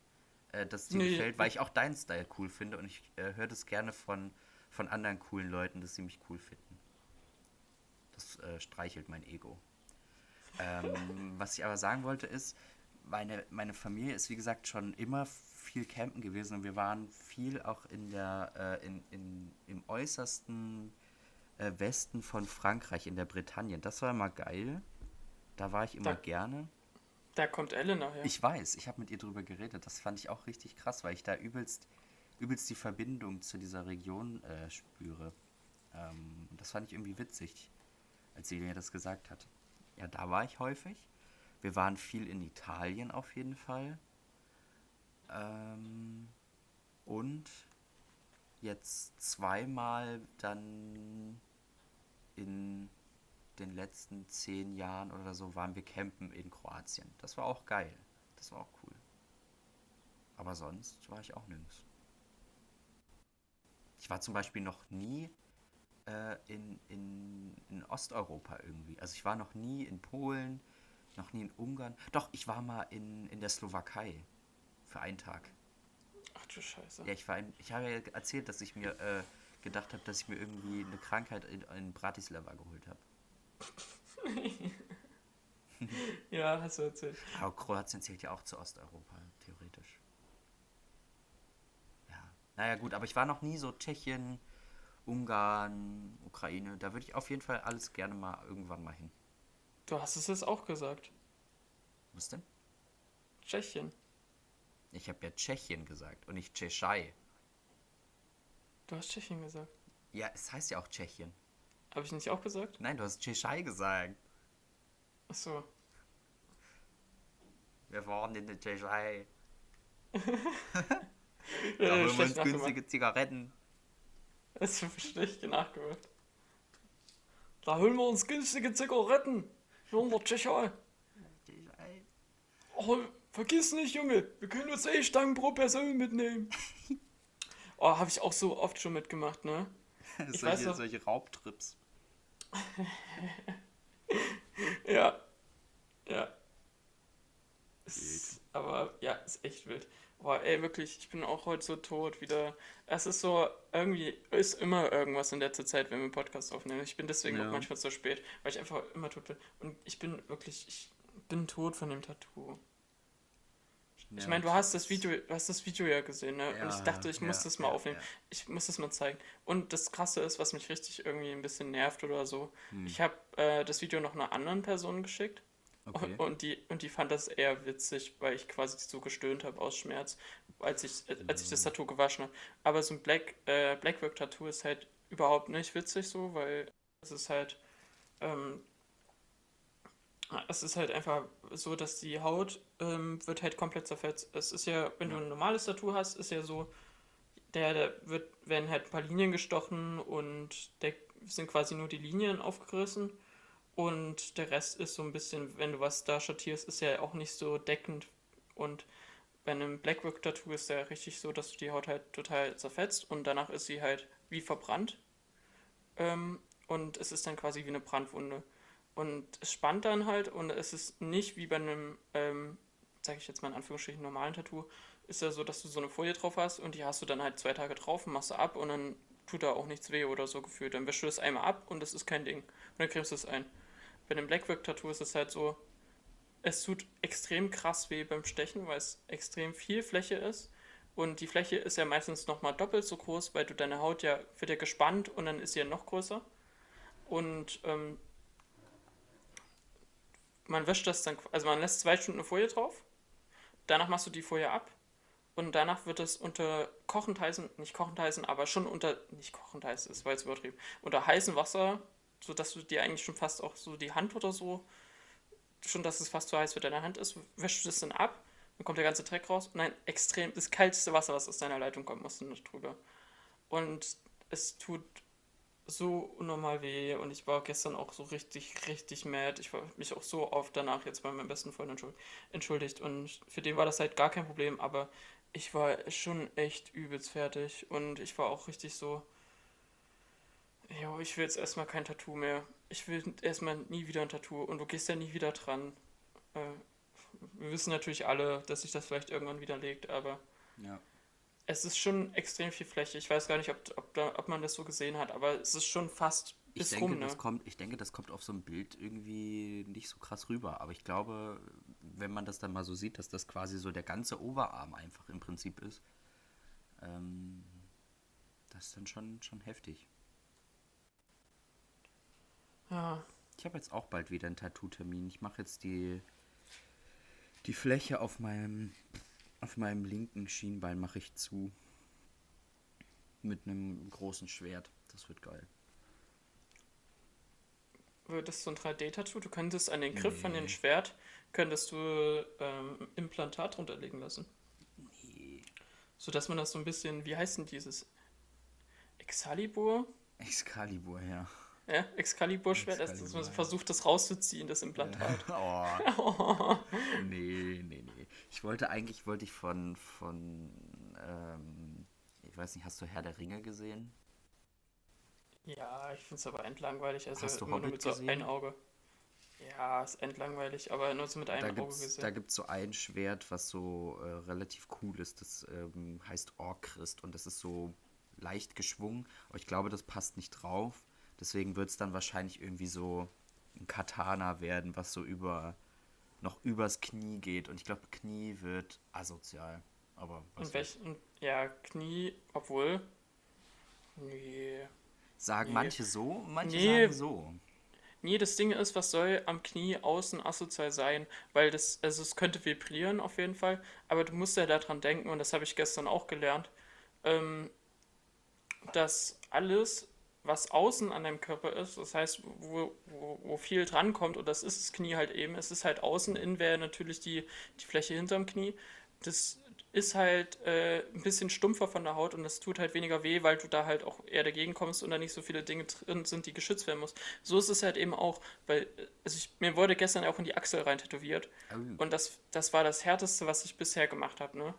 äh, dass es dir Nee. gefällt, weil ich auch deinen Style cool finde und ich äh, höre das gerne von, von anderen coolen Leuten, dass sie mich cool finden. Das äh, streichelt mein Ego. Ähm, was ich aber sagen wollte ist, meine, meine Familie ist wie gesagt schon immer viel campen gewesen und wir waren viel auch in der, äh, in, in, im äußersten äh, Westen von Frankreich, in der Bretagne. Das war immer geil. Da war ich immer Da- gerne. Da kommt Elena her. Ich weiß, ich habe mit ihr drüber geredet. Das fand ich auch richtig krass, weil ich da übelst, übelst die Verbindung zu dieser Region äh, spüre. Ähm, das fand ich irgendwie witzig, als sie mir das gesagt hat. Ja, da war ich häufig. Wir waren viel in Italien auf jeden Fall. Ähm, und jetzt zweimal dann in den letzten zehn Jahren oder so waren wir campen in Kroatien. Das war auch geil. Das war auch cool. Aber sonst war ich auch nirgends. Ich war zum Beispiel noch nie äh, in, in, in Osteuropa irgendwie. Also ich war noch nie in Polen, noch nie in Ungarn. Doch, ich war mal in, in der Slowakei für einen Tag. Ach du Scheiße. Ja, ich war in, ich habe ja erzählt, dass ich mir äh, gedacht habe, dass ich mir irgendwie eine Krankheit in, in Bratislava geholt habe. Ja, hast du erzählt. Aber Kroatien zählt ja auch zu Osteuropa, theoretisch. Ja. Naja, gut, aber ich war noch nie so Tschechien, Ungarn, Ukraine. Da würde ich auf jeden Fall alles gerne mal irgendwann mal hin. Du hast es jetzt auch gesagt. Was denn? Tschechien. Ich habe ja Tschechien gesagt und nicht Tschechei. Du hast Tschechien gesagt. Ja, es heißt ja auch Tschechien. Habe ich nicht auch gesagt? Nein, du hast Tschechei gesagt. Ach so. Wir waren in der Tschechei. Äh, Da holen wir uns günstige Zigaretten. Das ist schlecht nachgemacht. Da holen wir uns günstige Zigaretten. Hier in der Tschechei. Oh, vergiss nicht, Junge. Wir können nur zwei Stangen pro Person mitnehmen. Oh, habe ich auch so oft schon mitgemacht, ne? Ich solche, weiß noch- solche Raubtrips. Ja. Ja. Es, aber ja, ist echt wild. Boah, ey, wirklich, ich bin auch heute so tot wieder. Es ist so, irgendwie ist immer irgendwas in letzter Zeit, wenn wir einen Podcast aufnehmen. Ich bin deswegen Ja. auch manchmal so spät, weil ich einfach immer tot bin. Und ich bin wirklich, ich bin tot von dem Tattoo. Ich Ja, meine, du hast das Video, du hast das Video ja gesehen, ne? Und ich Ja, dachte, ich muss ja, das mal ja, aufnehmen. ja. Ich muss das mal zeigen. Und das Krasse ist, was mich richtig irgendwie ein bisschen nervt oder so. Hm. Ich habe äh, das Video noch einer anderen Person geschickt. Okay. Und, und, die, und die fand das eher witzig, weil ich quasi so gestöhnt habe aus Schmerz, als ich, äh, als ich das Tattoo gewaschen habe. Aber so ein Black, äh, Blackwork-Tattoo ist halt überhaupt nicht witzig so, weil es ist halt, ähm, es ist halt einfach so, dass die Haut ähm, wird halt komplett zerfetzt. Es ist ja, wenn du ein normales Tattoo hast, ist ja so, der, der wird, werden halt ein paar Linien gestochen und der sind quasi nur die Linien aufgerissen. Und der Rest ist so ein bisschen, wenn du was da schattierst, ist ja auch nicht so deckend. Und bei einem Blackwork-Tattoo ist ja richtig so, dass du die Haut halt total zerfetzt und danach ist sie halt wie verbrannt. Ähm, und es ist dann quasi wie eine Brandwunde. Und es spannt dann halt und es ist nicht wie bei einem, ähm, sage ich jetzt mal in Anführungsstrichen, normalen Tattoo, ist ja so, dass du so eine Folie drauf hast und die hast du dann halt zwei Tage drauf und machst du ab und dann tut da auch nichts weh oder so gefühlt. Dann wäschst du das einmal ab und das ist kein Ding. Und dann cremst du es ein. Bei dem Blackwork-Tattoo ist es halt so, es tut extrem krass weh beim Stechen, weil es extrem viel Fläche ist. Und die Fläche ist ja meistens nochmal doppelt so groß, weil du deine Haut ja, wird ja gespannt und dann ist sie ja noch größer. Und ähm, man wäscht das dann, also man lässt zwei Stunden eine Folie drauf, danach machst du die Folie ab und danach wird es unter kochend heißen, nicht kochend heißen, aber schon unter, nicht kochend heiß ist, weil es übertrieben, unter heißem Wasser, sodass du dir eigentlich schon fast auch so die Hand oder so, schon dass es fast so heiß für deine Hand ist, wäschst du das dann ab, dann kommt der ganze Dreck raus und ein extrem, das kalteste Wasser, was aus deiner Leitung kommt, musst du noch drüber. Und es tut so unnormal weh und ich war gestern auch so richtig, richtig mad. Ich war mich auch so oft danach jetzt bei meinem besten Freund entschuld- entschuldigt und für den war das halt gar kein Problem, aber ich war schon echt übelst fertig und ich war auch richtig so, jo, ich will jetzt erstmal kein Tattoo mehr. Ich will erstmal nie wieder ein Tattoo und du gehst ja nie wieder dran. Äh, wir wissen natürlich alle, dass sich das vielleicht irgendwann widerlegt, aber Ja. Es ist schon extrem viel Fläche. Ich weiß gar nicht, ob, ob, da, ob man das so gesehen hat, aber es ist schon fast Ich bis denke, rum, ne? das kommt, ich denke, das kommt auf so ein Bild irgendwie nicht so krass rüber. Aber ich glaube, wenn man das dann mal so sieht, dass das quasi so der ganze Oberarm einfach im Prinzip ist, ähm, das ist dann schon, schon heftig. Ja, Ich habe jetzt auch bald wieder einen Tattoo-Termin. Ich mache jetzt die, die Fläche auf meinem, auf meinem linken Schienbein mache ich zu. Mit einem großen Schwert. Das wird geil. wird das so ein 3D-Tattoo? Du könntest an den Griff von dem Nee. Schwert, könntest du ähm, Implantat drunter legen lassen. Nee. Sodass man das so ein bisschen, wie heißt denn dieses? Excalibur? Excalibur, ja. Ja, Excalibur-Schwert, dass man Excalibur, ja. versucht, das rauszuziehen, das Implantat. Oh. nee, nee, nee. Ich wollte eigentlich, wollte ich von, von, ähm, ich weiß nicht, hast du Herr der Ringe gesehen? Ja, ich finde es aber endlangweilig. Also Hast du immer nur Hobbit mit so gesehen? ein Auge. Ja, ist endlangweilig, aber nur so mit einem Auge gesehen. da gibt's so ein Schwert, was so äh, relativ cool ist. Das ähm, heißt Orchrist und das ist so leicht geschwungen. Aber ich glaube, das passt nicht drauf. Deswegen wird es dann wahrscheinlich irgendwie so ein Katana werden, was so über noch übers Knie geht. Und ich glaube, Knie wird asozial. Aber was Und welch, und, ja, Knie, obwohl. Nee. Sagen Nee. manche so, manche Nee. sagen so. Nee, das Ding ist, was soll am Knie außen asozial sein? Weil das, also es könnte vibrieren auf jeden Fall, aber du musst ja daran denken, und das habe ich gestern auch gelernt, ähm, dass alles, was außen an deinem Körper ist, das heißt, wo, wo, wo viel drankommt, und das ist das Knie halt eben, es ist halt außen, innen wäre natürlich die, die Fläche hinterm Knie, das, ist halt äh, ein bisschen stumpfer von der Haut und das tut halt weniger weh, weil du da halt auch eher dagegen kommst und da nicht so viele Dinge drin sind, die geschützt werden muss. So ist es halt eben auch, weil also ich, mir wurde gestern auch in die Achsel rein tätowiert Oh. und das, das war das härteste, was ich bisher gemacht habe, ne?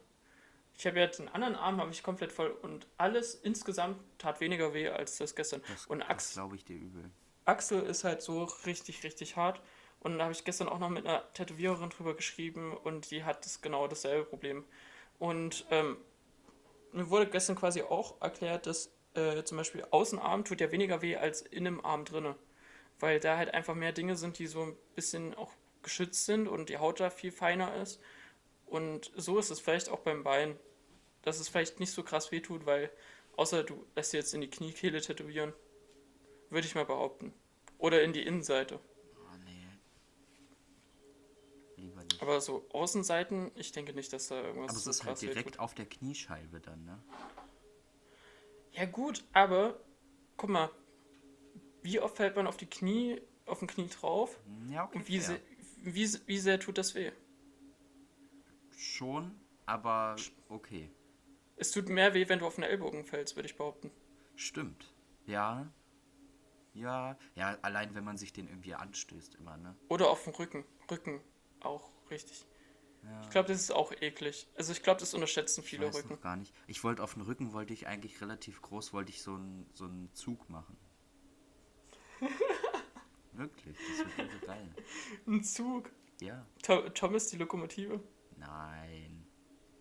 Ich habe ja den anderen Arm habe ich komplett voll und alles insgesamt tat weniger weh als das gestern. Das, und Achsel, glaube ich dir übel. Achsel ist halt so richtig, richtig hart. Und da habe ich gestern auch noch mit einer Tätowiererin drüber geschrieben und die hat das genau dasselbe Problem. Und ähm, mir wurde gestern quasi auch erklärt, dass äh, zum Beispiel Außenarm tut ja weniger weh als in dem Arm drinne. Weil da halt einfach mehr Dinge sind, die so ein bisschen auch geschützt sind und die Haut da viel feiner ist. Und so ist es vielleicht auch beim Bein, dass es vielleicht nicht so krass weh tut, weil außer du lässt dir jetzt in die Kniekehle tätowieren, würde ich mal behaupten. Oder in die Innenseite. Oh nee. Lieber nicht. Aber so Außenseiten, ich denke nicht, dass da irgendwas Aber es so ist halt direkt tut. auf der Kniescheibe dann, ne? Ja gut, aber guck mal, wie oft fällt man auf die Knie, auf den Knie drauf? Ja, okay. Und wie, fair. sehr, wie, wie sehr tut das weh? Schon, aber okay. Es tut mehr weh, wenn du auf den Ellbogen fällst, würde ich behaupten. Stimmt. Ja. Ja. Ja, allein wenn man sich den irgendwie anstößt immer, ne? Oder auf den Rücken. Rücken auch richtig. Ja. Ich glaube, das ist auch eklig. Also ich glaube, das unterschätzen Ich viele weiß Rücken. noch gar nicht. Ich wollte auf den Rücken, wollte ich eigentlich relativ groß, wollte ich so einen so einen Zug machen. Wirklich, das wird so geil. Ein Zug. Ja. Tom, Thomas die Lokomotive. Nein.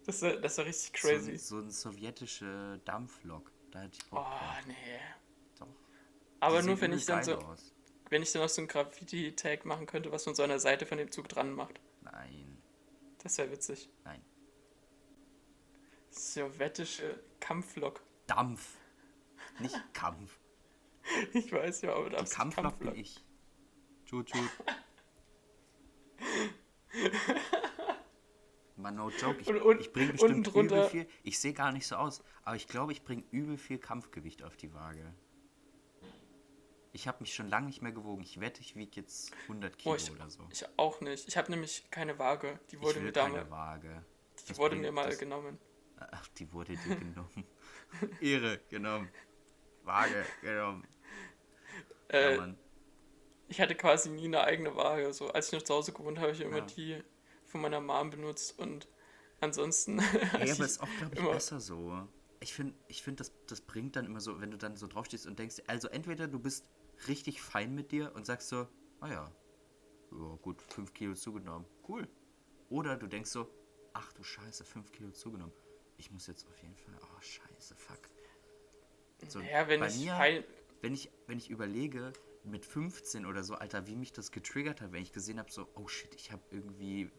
Das ist, das ist richtig crazy. So, so ein sowjetische Dampflok. Da hätte ich Bock Oh, nee. Doch. Aber nur wenn ich dann so, Aus. wenn ich dann noch so ein Graffiti-Tag machen könnte, was man so an der Seite von dem Zug dran macht. Nein. Das wäre witzig. Nein. Sowjetische Kampflok. Dampf. Nicht Kampf. Ich weiß ja, aber da Die Kampflok bin ich. Tschut, tschut. Man, no joke. Ich, Und- und- ich bringe bestimmt übel viel. Ich sehe gar nicht so aus, aber ich glaube, ich bringe übel viel Kampfgewicht auf die Waage. Ich habe mich schon lange nicht mehr gewogen. Ich wette, ich wiege jetzt 100 Kilo Oh, ich, oder so. ich auch nicht. Ich habe nämlich keine Waage. Die Ich wurde will mir keine damals, Waage. die Das wurde mir mal das- genommen. Ach, die wurde dir genommen. Ehre genommen. Waage genommen. Äh, ja, ich hatte quasi nie eine eigene Waage. So, als ich noch zu Hause gewohnt habe, habe ich immer Ja. die von meiner Mom benutzt und ansonsten. Ey, aber ist auch, glaube ich, immer- besser so. Ich finde, ich find, das, das bringt dann immer so, wenn du dann so draufstehst und denkst, also entweder du bist richtig fein mit dir und sagst so, ah ja, ja gut, 5 Kilo zugenommen, cool. Oder du denkst so, ach du Scheiße, 5 Kilo zugenommen. Ich muss jetzt auf jeden Fall, oh Scheiße, fuck. So, ja, wenn bei ich mir, fein, wenn ich, wenn ich überlege, mit 15 oder so, Alter, wie mich das getriggert hat, wenn ich gesehen habe, so, oh shit, ich habe irgendwie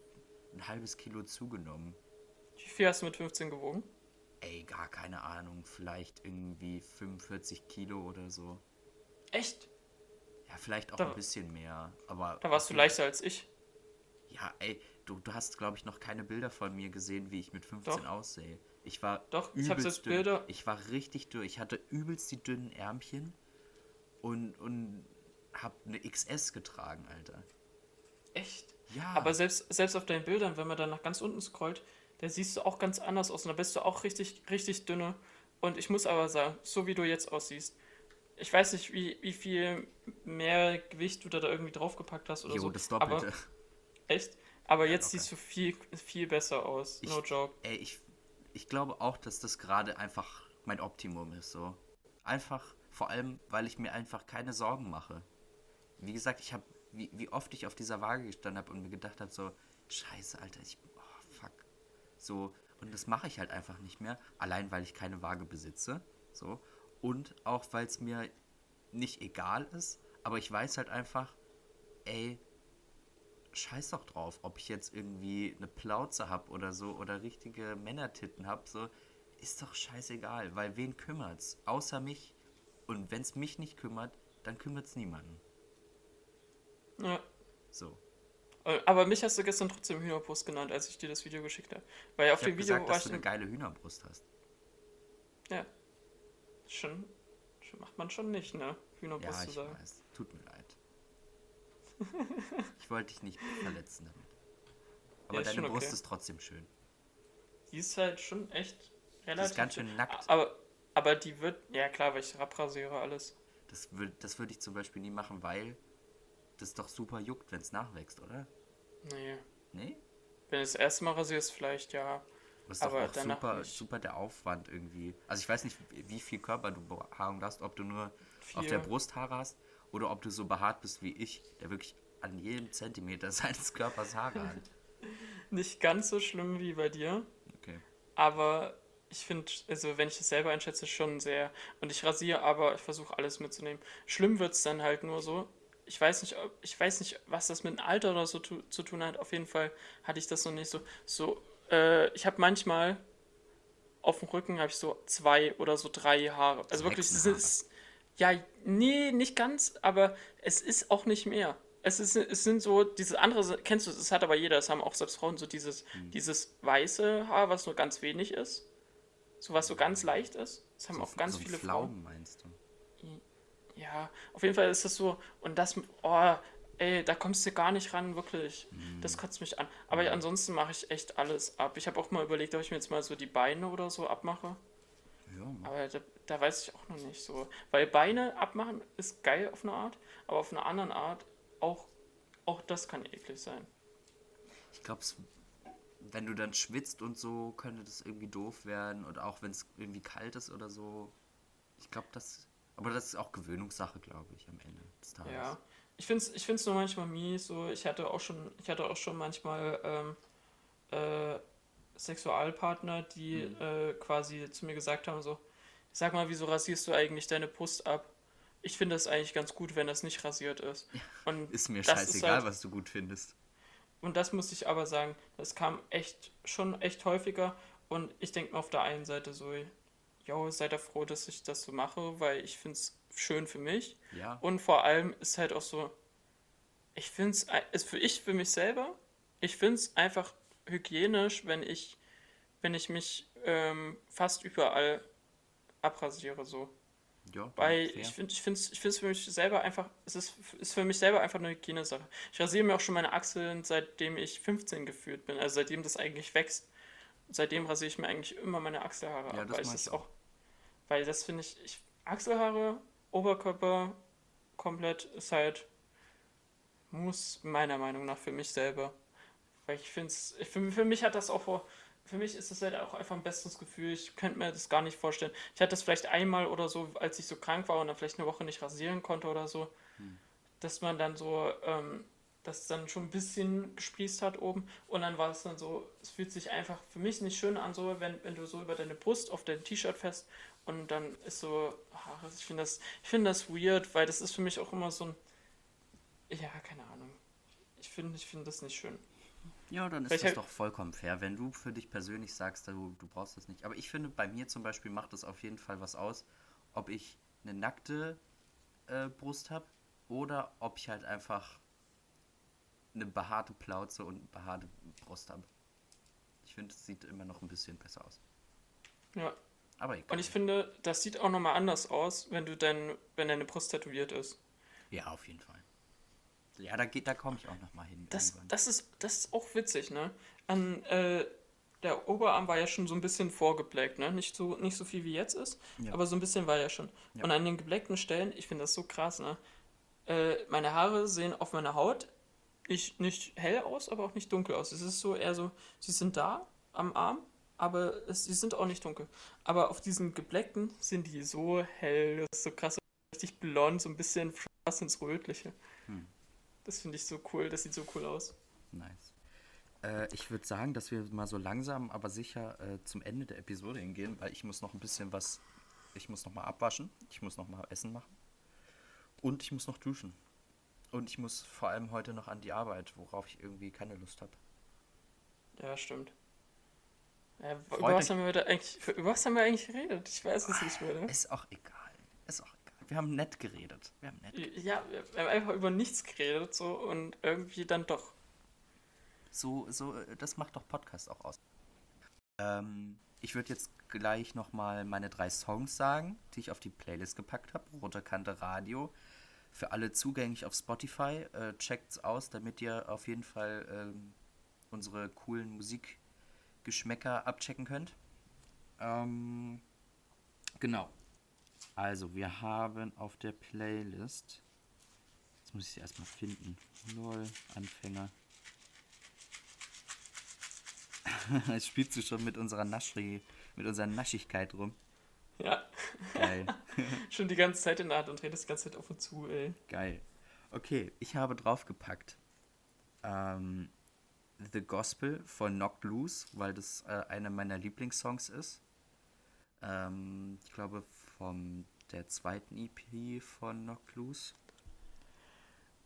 ein halbes Kilo zugenommen. Wie viel hast du mit 15 gewogen? Ey, gar keine Ahnung, vielleicht irgendwie 45 Kilo oder so. Echt? Ja, vielleicht auch Da- ein bisschen mehr, aber... Da warst du leichter als ich. Ja, ey, du, du hast, glaube ich, noch keine Bilder von mir gesehen, wie ich mit 15 Doch. aussehe. Ich war Doch, ich hab übelst selbst dünn. Bilder. Ich war richtig dünn. Ich hatte übelst die dünnen Ärmchen und, und hab eine XS getragen, Alter. Echt? Ja. Aber selbst, selbst auf deinen Bildern, wenn man dann nach ganz unten scrollt, da siehst du auch ganz anders aus und da bist du auch richtig, richtig dünne. Und ich muss aber sagen, so wie du jetzt aussiehst, ich weiß nicht, wie, wie viel mehr Gewicht du da, da irgendwie draufgepackt hast oder Jo, so. das Doppelte. Aber, echt? Aber jetzt locker. siehst du viel, viel besser aus. No Ich- joke. Ey, ich, ich glaube auch, dass das gerade einfach mein Optimum ist, so. Einfach, vor allem, weil ich mir einfach keine Sorgen mache. Wie gesagt, ich habe, wie, wie oft ich auf dieser Waage gestanden habe und mir gedacht habe, so, scheiße, Alter, ich, oh, fuck. So, und das mache ich halt einfach nicht mehr, allein weil ich keine Waage besitze, so. Und auch, weil es mir nicht egal ist, aber ich weiß halt einfach, ey, scheiß doch drauf, ob ich jetzt irgendwie eine Plauze hab oder so oder richtige Männertitten hab, so ist doch scheißegal, weil wen kümmert's? Außer mich. Und wenn's mich nicht kümmert, dann kümmert's niemanden. Ja. So. Äh, Aber mich hast du gestern trotzdem Hühnerbrust genannt, als ich dir das Video geschickt habe. Weil auf Ich dem Video gesagt, war dass ich du eine geile Hühnerbrust hast. Ja. Schon, schon macht man schon nicht, ne? Hühnerbrust Ja, zu sagen. weiß. Tut mir leid. ich wollte dich nicht verletzen damit. Aber Ja, deine Brust okay. ist trotzdem schön. die ist halt schon echt relativ. Die ist ganz schön nackt. Aber, aber die wird, ja klar, weil ich abrasiere alles. Das würde das würd ich zum Beispiel nie machen, weil das doch super juckt, wenn es nachwächst, oder? Nee. Nee? Wenn du das erste Mal rasierst, vielleicht ja. Das ist doch Aber auch danach super, nicht. super der Aufwand irgendwie. Also ich weiß nicht, wie viel Körper du Behaarung hast, ob du nur auf Viel. der Brust Haare hast oder ob du so behaart bist wie ich, der wirklich an jedem Zentimeter seines Körpers Haare hat. Nicht ganz so schlimm wie bei dir. Okay. Aber ich finde, also wenn ich es selber einschätze, schon sehr. Und ich rasiere, aber ich versuche alles mitzunehmen. Schlimm wird es dann halt nur so. Ich weiß nicht, ob, ich weiß nicht, was das mit dem Alter oder so tu, zu tun hat. Auf jeden Fall hatte ich das noch nicht so. So, äh, ich habe manchmal auf dem Rücken habe ich so zwei oder so drei Haare. Also wirklich, es ist ja, nee, nicht ganz, aber es ist auch nicht mehr. Es, ist, es sind so, diese andere, kennst du, das hat aber jeder, das haben auch selbst Frauen, so dieses, Hm. dieses weiße Haar, was nur ganz wenig ist. So was so ganz leicht ist. Das haben So, auch ganz so viele Pflaumen Frauen. meinst du? Ja, auf jeden Fall ist das so, und das, oh, ey, da kommst du gar nicht ran, wirklich. Hm. Das kotzt mich an. Aber ansonsten mache ich echt alles ab. Ich habe auch mal überlegt, ob ich mir jetzt mal so die Beine oder so abmache. Ja. Aber da, da weiß ich auch noch nicht so. Weil Beine abmachen ist geil auf eine Art, aber auf eine andere Art auch, auch das kann eklig sein. Ich glaube, wenn du dann schwitzt und so, könnte das irgendwie doof werden. Und auch wenn es irgendwie kalt ist oder so. Ich glaube, das. Aber das ist auch Gewöhnungssache, glaube ich, am Ende des Tages. Ja. Ich finde es ich find's nur manchmal mies, so ich hatte auch schon, ich hatte auch schon manchmal ähm, äh, Sexualpartner, die äh, quasi zu mir gesagt haben, so, sag mal, wieso rasierst du eigentlich deine Brust ab? Ich finde das eigentlich ganz gut, wenn das nicht rasiert ist. Und Ist mir das ist scheißegal, halt- was du gut findest. Und das muss ich aber sagen, das kam echt schon echt häufiger. Und ich denke mir auf der einen Seite so, jo, seid ihr froh, dass ich das so mache, weil ich finde es schön für mich. Ja. Und vor allem ist halt auch so, ich finde es, ist für ich, für mich selber, ich finde es einfach hygienisch, wenn ich, wenn ich mich ähm, fast überall abrasiere so. Ja, Weil fair. ich finde ich finde ich es für mich selber einfach, es ist, ist für mich selber einfach eine Hygienesache. Ich rasiere mir auch schon meine Achseln, seitdem ich 15 gefühlt bin, also seitdem das eigentlich wächst. Seitdem rasiere ich mir eigentlich immer meine Achselhaare Ja, ab, das weil ich das auch, weil das finde ich, ich, Achselhaare, Oberkörper komplett ist halt, muss meiner Meinung nach für mich selber. Weil ich finde es, für, für mich hat das auch vor, für mich ist das halt auch einfach ein besseres Gefühl. Ich könnte mir das gar nicht vorstellen. Ich hatte das vielleicht einmal oder so, als ich so krank war und dann vielleicht eine Woche nicht rasieren konnte oder so, dass man dann so, ähm, das dann schon ein bisschen gesprießt hat oben und dann war es dann so, es fühlt sich einfach für mich nicht schön an, so, wenn, wenn du so über deine Brust auf dein T-Shirt fest und dann ist so, ach, ich finde das, ich finde das weird, weil das ist für mich auch immer so ein, ja, keine Ahnung. Ich finde, ich finde das nicht schön. Ja, dann ist Vielleicht das doch vollkommen fair, wenn du für dich persönlich sagst, du, du brauchst das nicht. Aber ich finde, bei mir zum Beispiel macht es auf jeden Fall was aus, ob ich eine nackte äh, Brust habe oder ob ich halt einfach eine behaarte Plauze und eine behaarte Brust habe. Ich finde, es sieht immer noch ein bisschen besser aus. Ja. Aber egal. Und ich finde, das sieht auch nochmal anders aus, wenn du dein, wenn deine Brust tätowiert ist. ja, auf jeden Fall. Ja, da, geht- da komme ich auch noch mal hin. Das, irgendwann. das, ist, das ist auch witzig, ne? An, äh, der Oberarm war ja schon so ein bisschen vorgebleckt, ne? Nicht so, nicht so viel wie jetzt ist, Ja. aber so ein bisschen war ja schon. Ja. Und an den gebleckten Stellen, ich finde das so krass, ne? Äh, meine Haare sehen auf meiner Haut nicht, nicht hell aus, aber auch nicht dunkel aus. Es ist so eher so, sie sind da am Arm, aber es, sie sind auch nicht dunkel. Aber auf diesen gebleckten sind die so hell, das ist so krass, richtig blond, so ein bisschen fast ins Rötliche. Hm. Das finde ich so cool, das sieht so cool aus. Nice. Äh, ich würde sagen, dass wir mal so langsam, aber sicher äh, zum Ende der Episode hingehen, weil ich muss noch ein bisschen was, ich muss noch mal abwaschen, ich muss noch mal Essen machen und ich muss noch duschen. Und ich muss vor allem heute noch an die Arbeit, worauf ich irgendwie keine Lust habe. Ja, stimmt. Ja, über, was haben wir heute eigentlich, über was haben wir eigentlich geredet? Ich weiß es nicht mehr. Ne? Ist auch egal. Ist auch egal. Wir haben nett geredet. Wir haben nett. Ja, wir haben einfach über nichts geredet so und irgendwie dann doch. So, so, das macht doch Podcast auch aus. Ähm, ich würde jetzt gleich nochmal meine drei Songs sagen, die ich auf die Playlist gepackt habe. Rote Kante Radio. Für alle zugänglich auf Spotify. Äh, checkt's aus, damit ihr auf jeden Fall ähm, unsere coolen Geschmäcker abchecken könnt. Ähm, genau. Also, wir haben auf der Playlist. Jetzt muss ich sie erstmal finden. Lol, Anfänger. Jetzt spielst du schon mit unserer Naschri, mit unserer Naschigkeit rum. Ja. Geil. schon die ganze Zeit in der Hand und redest die ganze Zeit auf und zu, ey. Geil. Okay, ich habe draufgepackt. Ähm, The Gospel von Knocked Loose, weil das äh, einer meiner Lieblingssongs ist. Ähm, ich glaube, von der zweiten EP von Knocked Loose.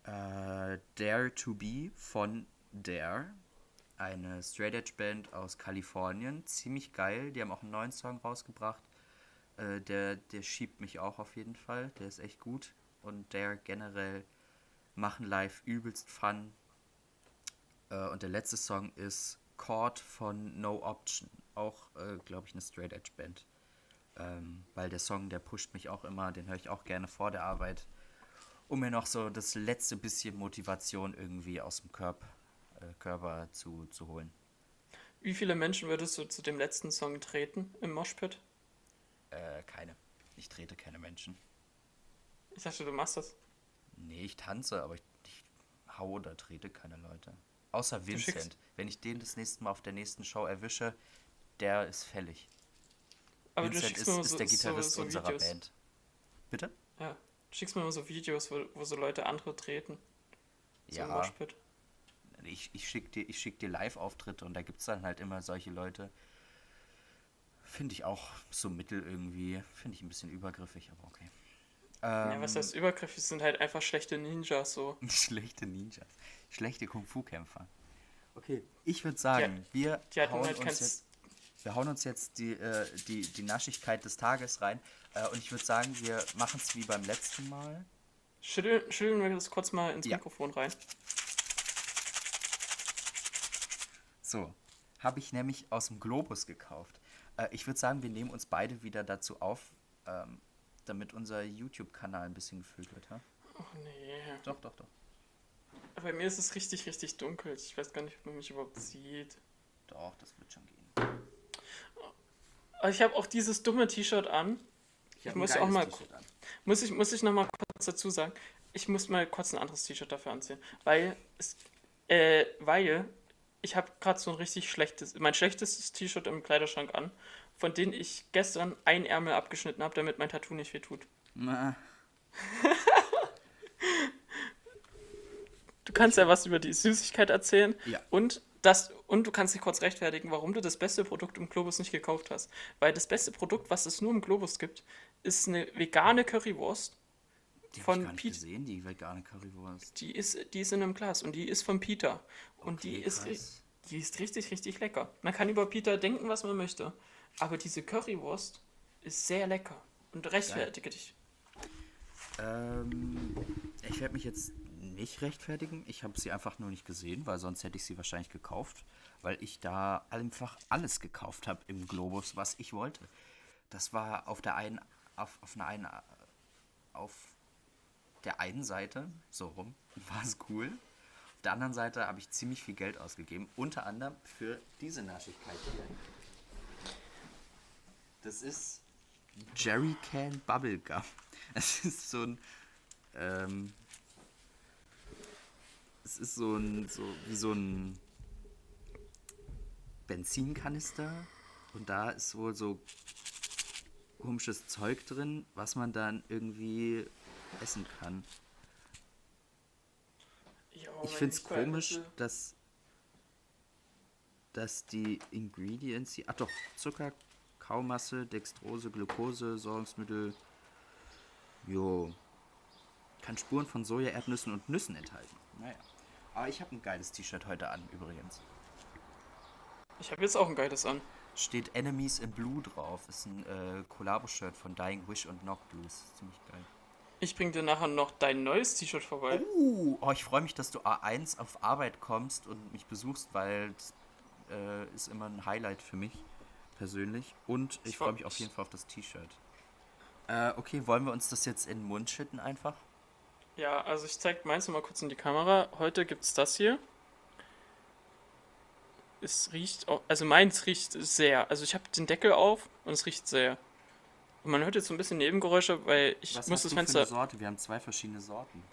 Äh, Dare to Be von Dare, eine Straight Edge Band aus Kalifornien. Ziemlich geil, die haben auch einen neuen Song rausgebracht. Äh, der, der schiebt mich auch auf jeden Fall, der ist echt gut. Und Dare generell machen live übelst Fun. Äh, und der letzte Song ist Chord von No Option, auch, äh, glaube ich, eine Straight Edge Band. Ähm, weil der Song, der pusht mich auch immer, den höre ich auch gerne vor der Arbeit, um mir noch so das letzte bisschen Motivation irgendwie aus dem Körper, äh, Körper zu, zu holen. Wie viele Menschen würdest du zu dem letzten Song treten im Moshpit? Äh, keine. Ich trete keine Menschen. Ich dachte, du machst das. Nee, ich tanze, aber ich, ich hau oder trete keine Leute. Außer Vincent. Wenn ich den das nächste Mal auf der nächsten Show erwische, der ist fällig. Aber Vincent ist, so, ist der Gitarrist so, so unserer Videos. Band. Bitte? Ja. Du schickst mir immer so Videos, wo, wo so Leute andere treten. So Ja. Ich, ich schicke dir, ich schick dir Live-Auftritte und da gibt es dann halt immer solche Leute. Finde ich auch so mittel irgendwie. Finde ich ein bisschen übergriffig, aber okay. Ja, was Ähm, heißt übergriffig? sind halt einfach schlechte Ninjas so. Schlechte Ninjas. Schlechte Kung-Fu-Kämpfer. Okay, ich würde sagen, wir, Die hauen halt uns jetzt, wir hauen uns jetzt die, äh, die, die Naschigkeit des Tages rein. Äh, und ich würde sagen, wir machen es wie beim letzten Mal. Schütteln, schütteln wir das kurz mal ins Ja. Mikrofon rein. So, habe ich nämlich aus dem Globus gekauft. Äh, ich würde sagen, wir nehmen uns beide wieder dazu auf, ähm, damit unser YouTube-Kanal ein bisschen gefüllt wird. Ha? Oh nee. Doch, doch, doch. Bei mir ist es richtig, richtig dunkel. Ich weiß gar nicht, ob man mich überhaupt sieht. Doch, das wird schon gehen. Ich habe auch dieses dumme T-Shirt an. Ich hab muss auch mal-. Muss ich, muss ich noch mal kurz dazu sagen. Ich muss mal kurz ein anderes T-Shirt dafür anziehen. Weil, es, äh, weil ich habe gerade so ein richtig schlechtes, mein schlechtestes T-Shirt im Kleiderschrank an, von dem ich gestern ein Ärmel abgeschnitten habe, damit mein Tattoo nicht weh tut. Na, Du kannst ja was über die Süßigkeit erzählen. Ja. Und, das, und du kannst dich kurz rechtfertigen, warum du das beste Produkt im Globus nicht gekauft hast. Weil das beste Produkt, was es nur im Globus gibt, ist eine vegane Currywurst. die Von ich gar nicht Pete. gesehen, die vegane Currywurst. Die ist, die ist in einem Glas und die ist von Peter. Und die, Okay, ist, ri- krass. die ist richtig, richtig lecker. Man kann über Peter denken, was man möchte. Aber diese Currywurst ist sehr lecker. Und rechtfertige dich. Ähm, ich werde mich jetzt nicht rechtfertigen. Ich habe sie einfach nur nicht gesehen, weil sonst hätte ich sie wahrscheinlich gekauft, weil ich da einfach alles gekauft habe im Globus, was ich wollte. Das war auf der einen, auf, auf einer einen, auf der einen Seite, so rum, war es cool. Auf der anderen Seite habe ich ziemlich viel Geld ausgegeben, unter anderem für diese Naschigkeit hier. Das ist Jerry Can Bubblegum. Es ist so ein. Ähm, es ist so ein. So, wie so ein Benzinkanister. Und da ist wohl so komisches Zeug drin, was man dann irgendwie essen kann. Jo, ich finde es komisch, dass, dass die Ingredients, die, ach doch, Zucker, Kaumasse, Dextrose, Glucose, Säurungsmittel, jo, kann Spuren von Soja, Erdnüssen und Nüssen enthalten. Naja. Aber ich habe ein geiles T-Shirt heute an, übrigens. Ich habe jetzt auch ein geiles an. Steht Enemies in Blue drauf. Ist ein äh, Collabo-Shirt von Dying Wish und Knock Blues. Ziemlich geil. Ich bring dir nachher noch dein neues T-Shirt vorbei. Uh, oh, ich freue mich, dass du A1 auf Arbeit kommst und mich besuchst, weil das äh, ist immer ein Highlight für mich persönlich. Und ich Ich freue freu- mich auf jeden Fall auf das T-Shirt. Äh, okay, wollen wir uns das jetzt in den Mund schütten einfach? Ja, also ich zeig meins noch mal kurz in die Kamera. Heute gibt's das hier. es riecht, auch, also meins riecht sehr. Also ich habe den Deckel auf und es riecht sehr. Und man hört jetzt so ein bisschen Nebengeräusche, weil ich Was muss das Fenster. für eine Sorte? Wir haben zwei verschiedene Sorten.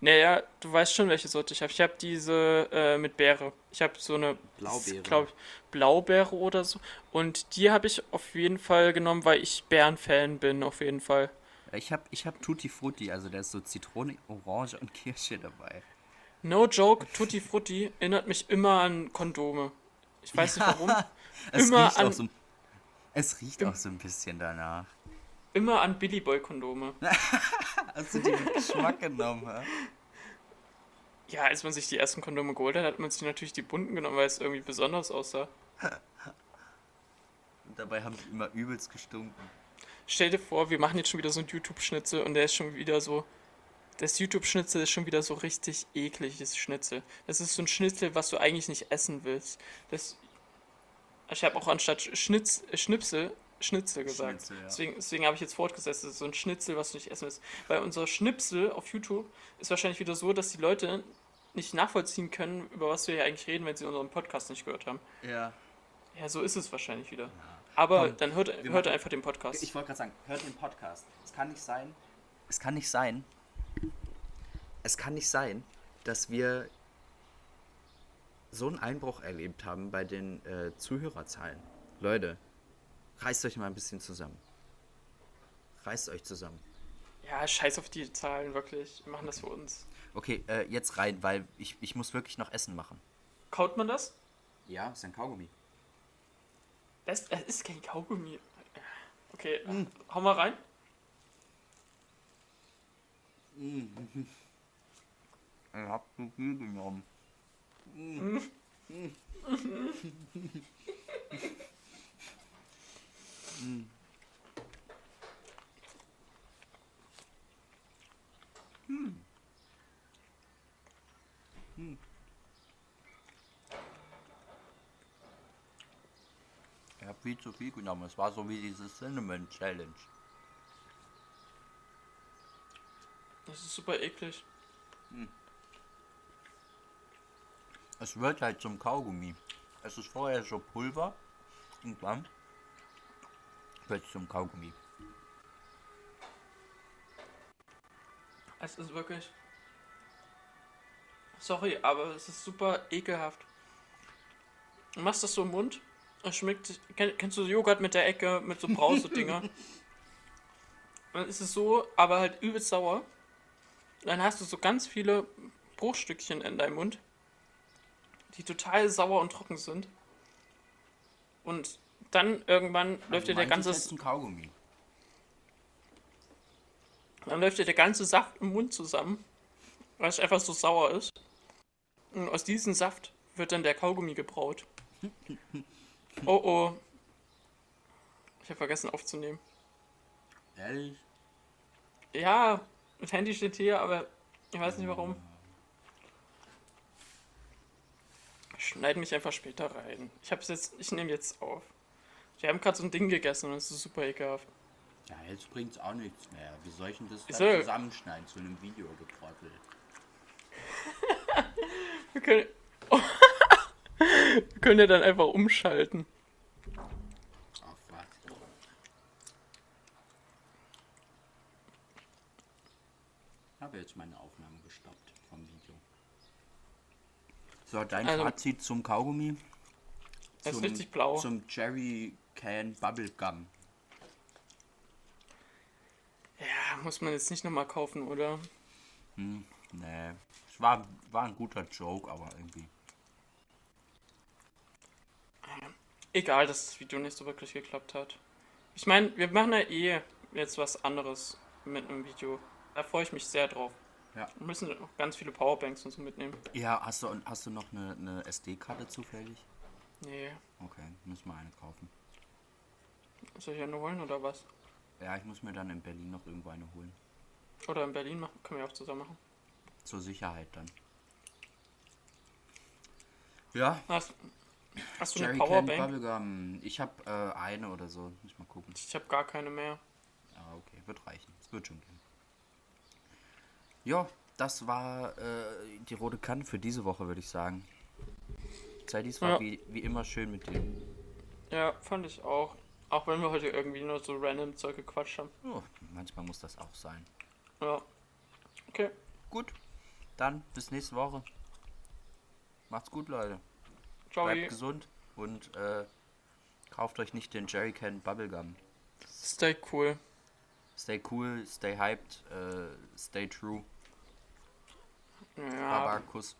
Naja, du weißt schon, welche Sorte ich habe. Ich habe diese äh, mit Beere. Ich habe so eine Blaubeere. glaube ich, Blaubeere oder so. Und die habe ich auf jeden Fall genommen, weil ich Bärenfan bin, auf jeden Fall. Ich habe ich hab Tutti Frutti, also da ist so Zitrone, Orange und Kirsche dabei. No joke, Tutti Frutti erinnert mich immer an Kondome. Ich weiß nicht warum. Es Immer riecht, an- auch so, es riecht auch so ein bisschen danach. Immer an Billy Boy Kondome. Hast du die mit Geschmack genommen? hä? Ja, als man sich die ersten Kondome geholt hat, hat man sich natürlich die bunten genommen, weil es irgendwie besonders aussah. Und dabei haben die immer übelst gestunken. Stell dir vor, wir machen jetzt schon wieder so ein YouTube-Schnitzel und der ist schon wieder so. Das YouTube-Schnitzel ist schon wieder so richtig ekliges Schnitzel. Das ist so ein Schnitzel, was du eigentlich nicht essen willst. Das, ich habe auch anstatt Schnitz, Schnipsel Schnitzel gesagt. Schnitzel, ja. Deswegen, deswegen habe ich jetzt fortgesetzt. Das ist so ein Schnitzel, was du nicht essen willst. Weil unser Schnipsel auf YouTube ist wahrscheinlich wieder so, dass die Leute nicht nachvollziehen können, über was wir hier eigentlich reden, wenn sie unseren Podcast nicht gehört haben. Ja. Ja, so ist es wahrscheinlich wieder. Aber Komm, dann hört, hört machen- einfach den Podcast. Ich wollte gerade sagen, hört den Podcast. Es kann nicht sein. Es kann nicht sein. Es kann nicht sein, dass wir so einen Einbruch erlebt haben bei den äh, Zuhörerzahlen. Leute, reißt euch mal ein bisschen zusammen. Reißt euch zusammen. Ja, scheiß auf die Zahlen, wirklich. Wir machen das für uns. Okay, äh, jetzt rein, weil ich, ich muss wirklich noch Essen machen. Kaut man das? Ja, ist ein Kaugummi. Das, das ist kein Kaugummi. Okay, hau mal rein. Ich hab zu viel genommen. Ich hab viel zu viel genommen. Es war so wie diese Cinnamon Challenge. Das ist super eklig. Es wird halt zum Kaugummi. Es ist vorher so Pulver und dann es zum Kaugummi. Es ist wirklich. Sorry, aber es ist super ekelhaft. Du machst das so im Mund. Es schmeckt. Kenn, kennst du Joghurt mit der Ecke, mit so Brause-Dinger? Dann ist es so, aber halt übelst sauer. Dann hast du so ganz viele Bruchstückchen in deinem Mund, die total sauer und trocken sind. Und dann irgendwann läuft dir der ganze, Kaugummi. dann läuft dir der ganze Saft im Mund zusammen, weil es einfach so sauer ist. Und aus diesem Saft wird dann der Kaugummi gebraut. Oh oh. Ich habe vergessen aufzunehmen. Ehrlich? Ja, das Handy steht hier, aber ich weiß nicht warum. Ich schneide mich einfach später rein. Ich hab's jetzt, ich nehme jetzt auf. Wir haben gerade so ein Ding gegessen und es ist super ekelhaft. Ja, jetzt bringt's auch nichts mehr. Wie soll ich denn das dann soll- zusammenschneiden zu einem Video, du Trottel? Wir können, wir können ja dann einfach umschalten. Ach, was? Ich habe jetzt meine Aufnahme gestoppt vom Video. So, dein Also- Fazit zum Kaugummi? Er ist Zum- richtig blau. Zum Cherry Can Bubblegum. Ja, muss man jetzt nicht nochmal kaufen, oder? Nee. Es war, war ein guter Joke, aber irgendwie. Egal, dass das Video nicht so wirklich geklappt hat. Ich meine, wir machen ja eh jetzt was anderes mit einem Video. Da freue ich mich sehr drauf. Ja. Wir müssen noch ganz viele Powerbanks und so mitnehmen. Ja, hast du, hast du noch eine, eine SD-Karte zufällig? Nee, Okay, müssen wir eine kaufen. Soll ich eine holen oder was? Ja, ich muss mir dann in Berlin noch irgendwo eine holen. Oder in Berlin machen, können wir auch zusammen machen. Zur Sicherheit dann. Ja, Hast, hast du eine Jerry Can Powerbank? Bubblegum. Ich habe äh, eine oder so. Muss mal gucken. Ich habe gar keine mehr. Ah, okay, wird reichen. Es wird schon gehen. Ja, das war äh, die rote Kante für diese Woche, würde ich sagen. Zeitdies war Ja. wie, wie immer schön mit dir. Ja, fand ich auch. Auch wenn wir heute irgendwie nur so random Zeug gequatscht haben. Oh, manchmal muss das auch sein. Ja. Okay. Gut, dann bis nächste Woche. Macht's gut, Leute. Ciao. Bleibt gesund und äh, kauft euch nicht den Jerrycan Bubblegum. Stay cool. Stay cool, stay hyped, äh, stay true. Ja. Baba, Kuss.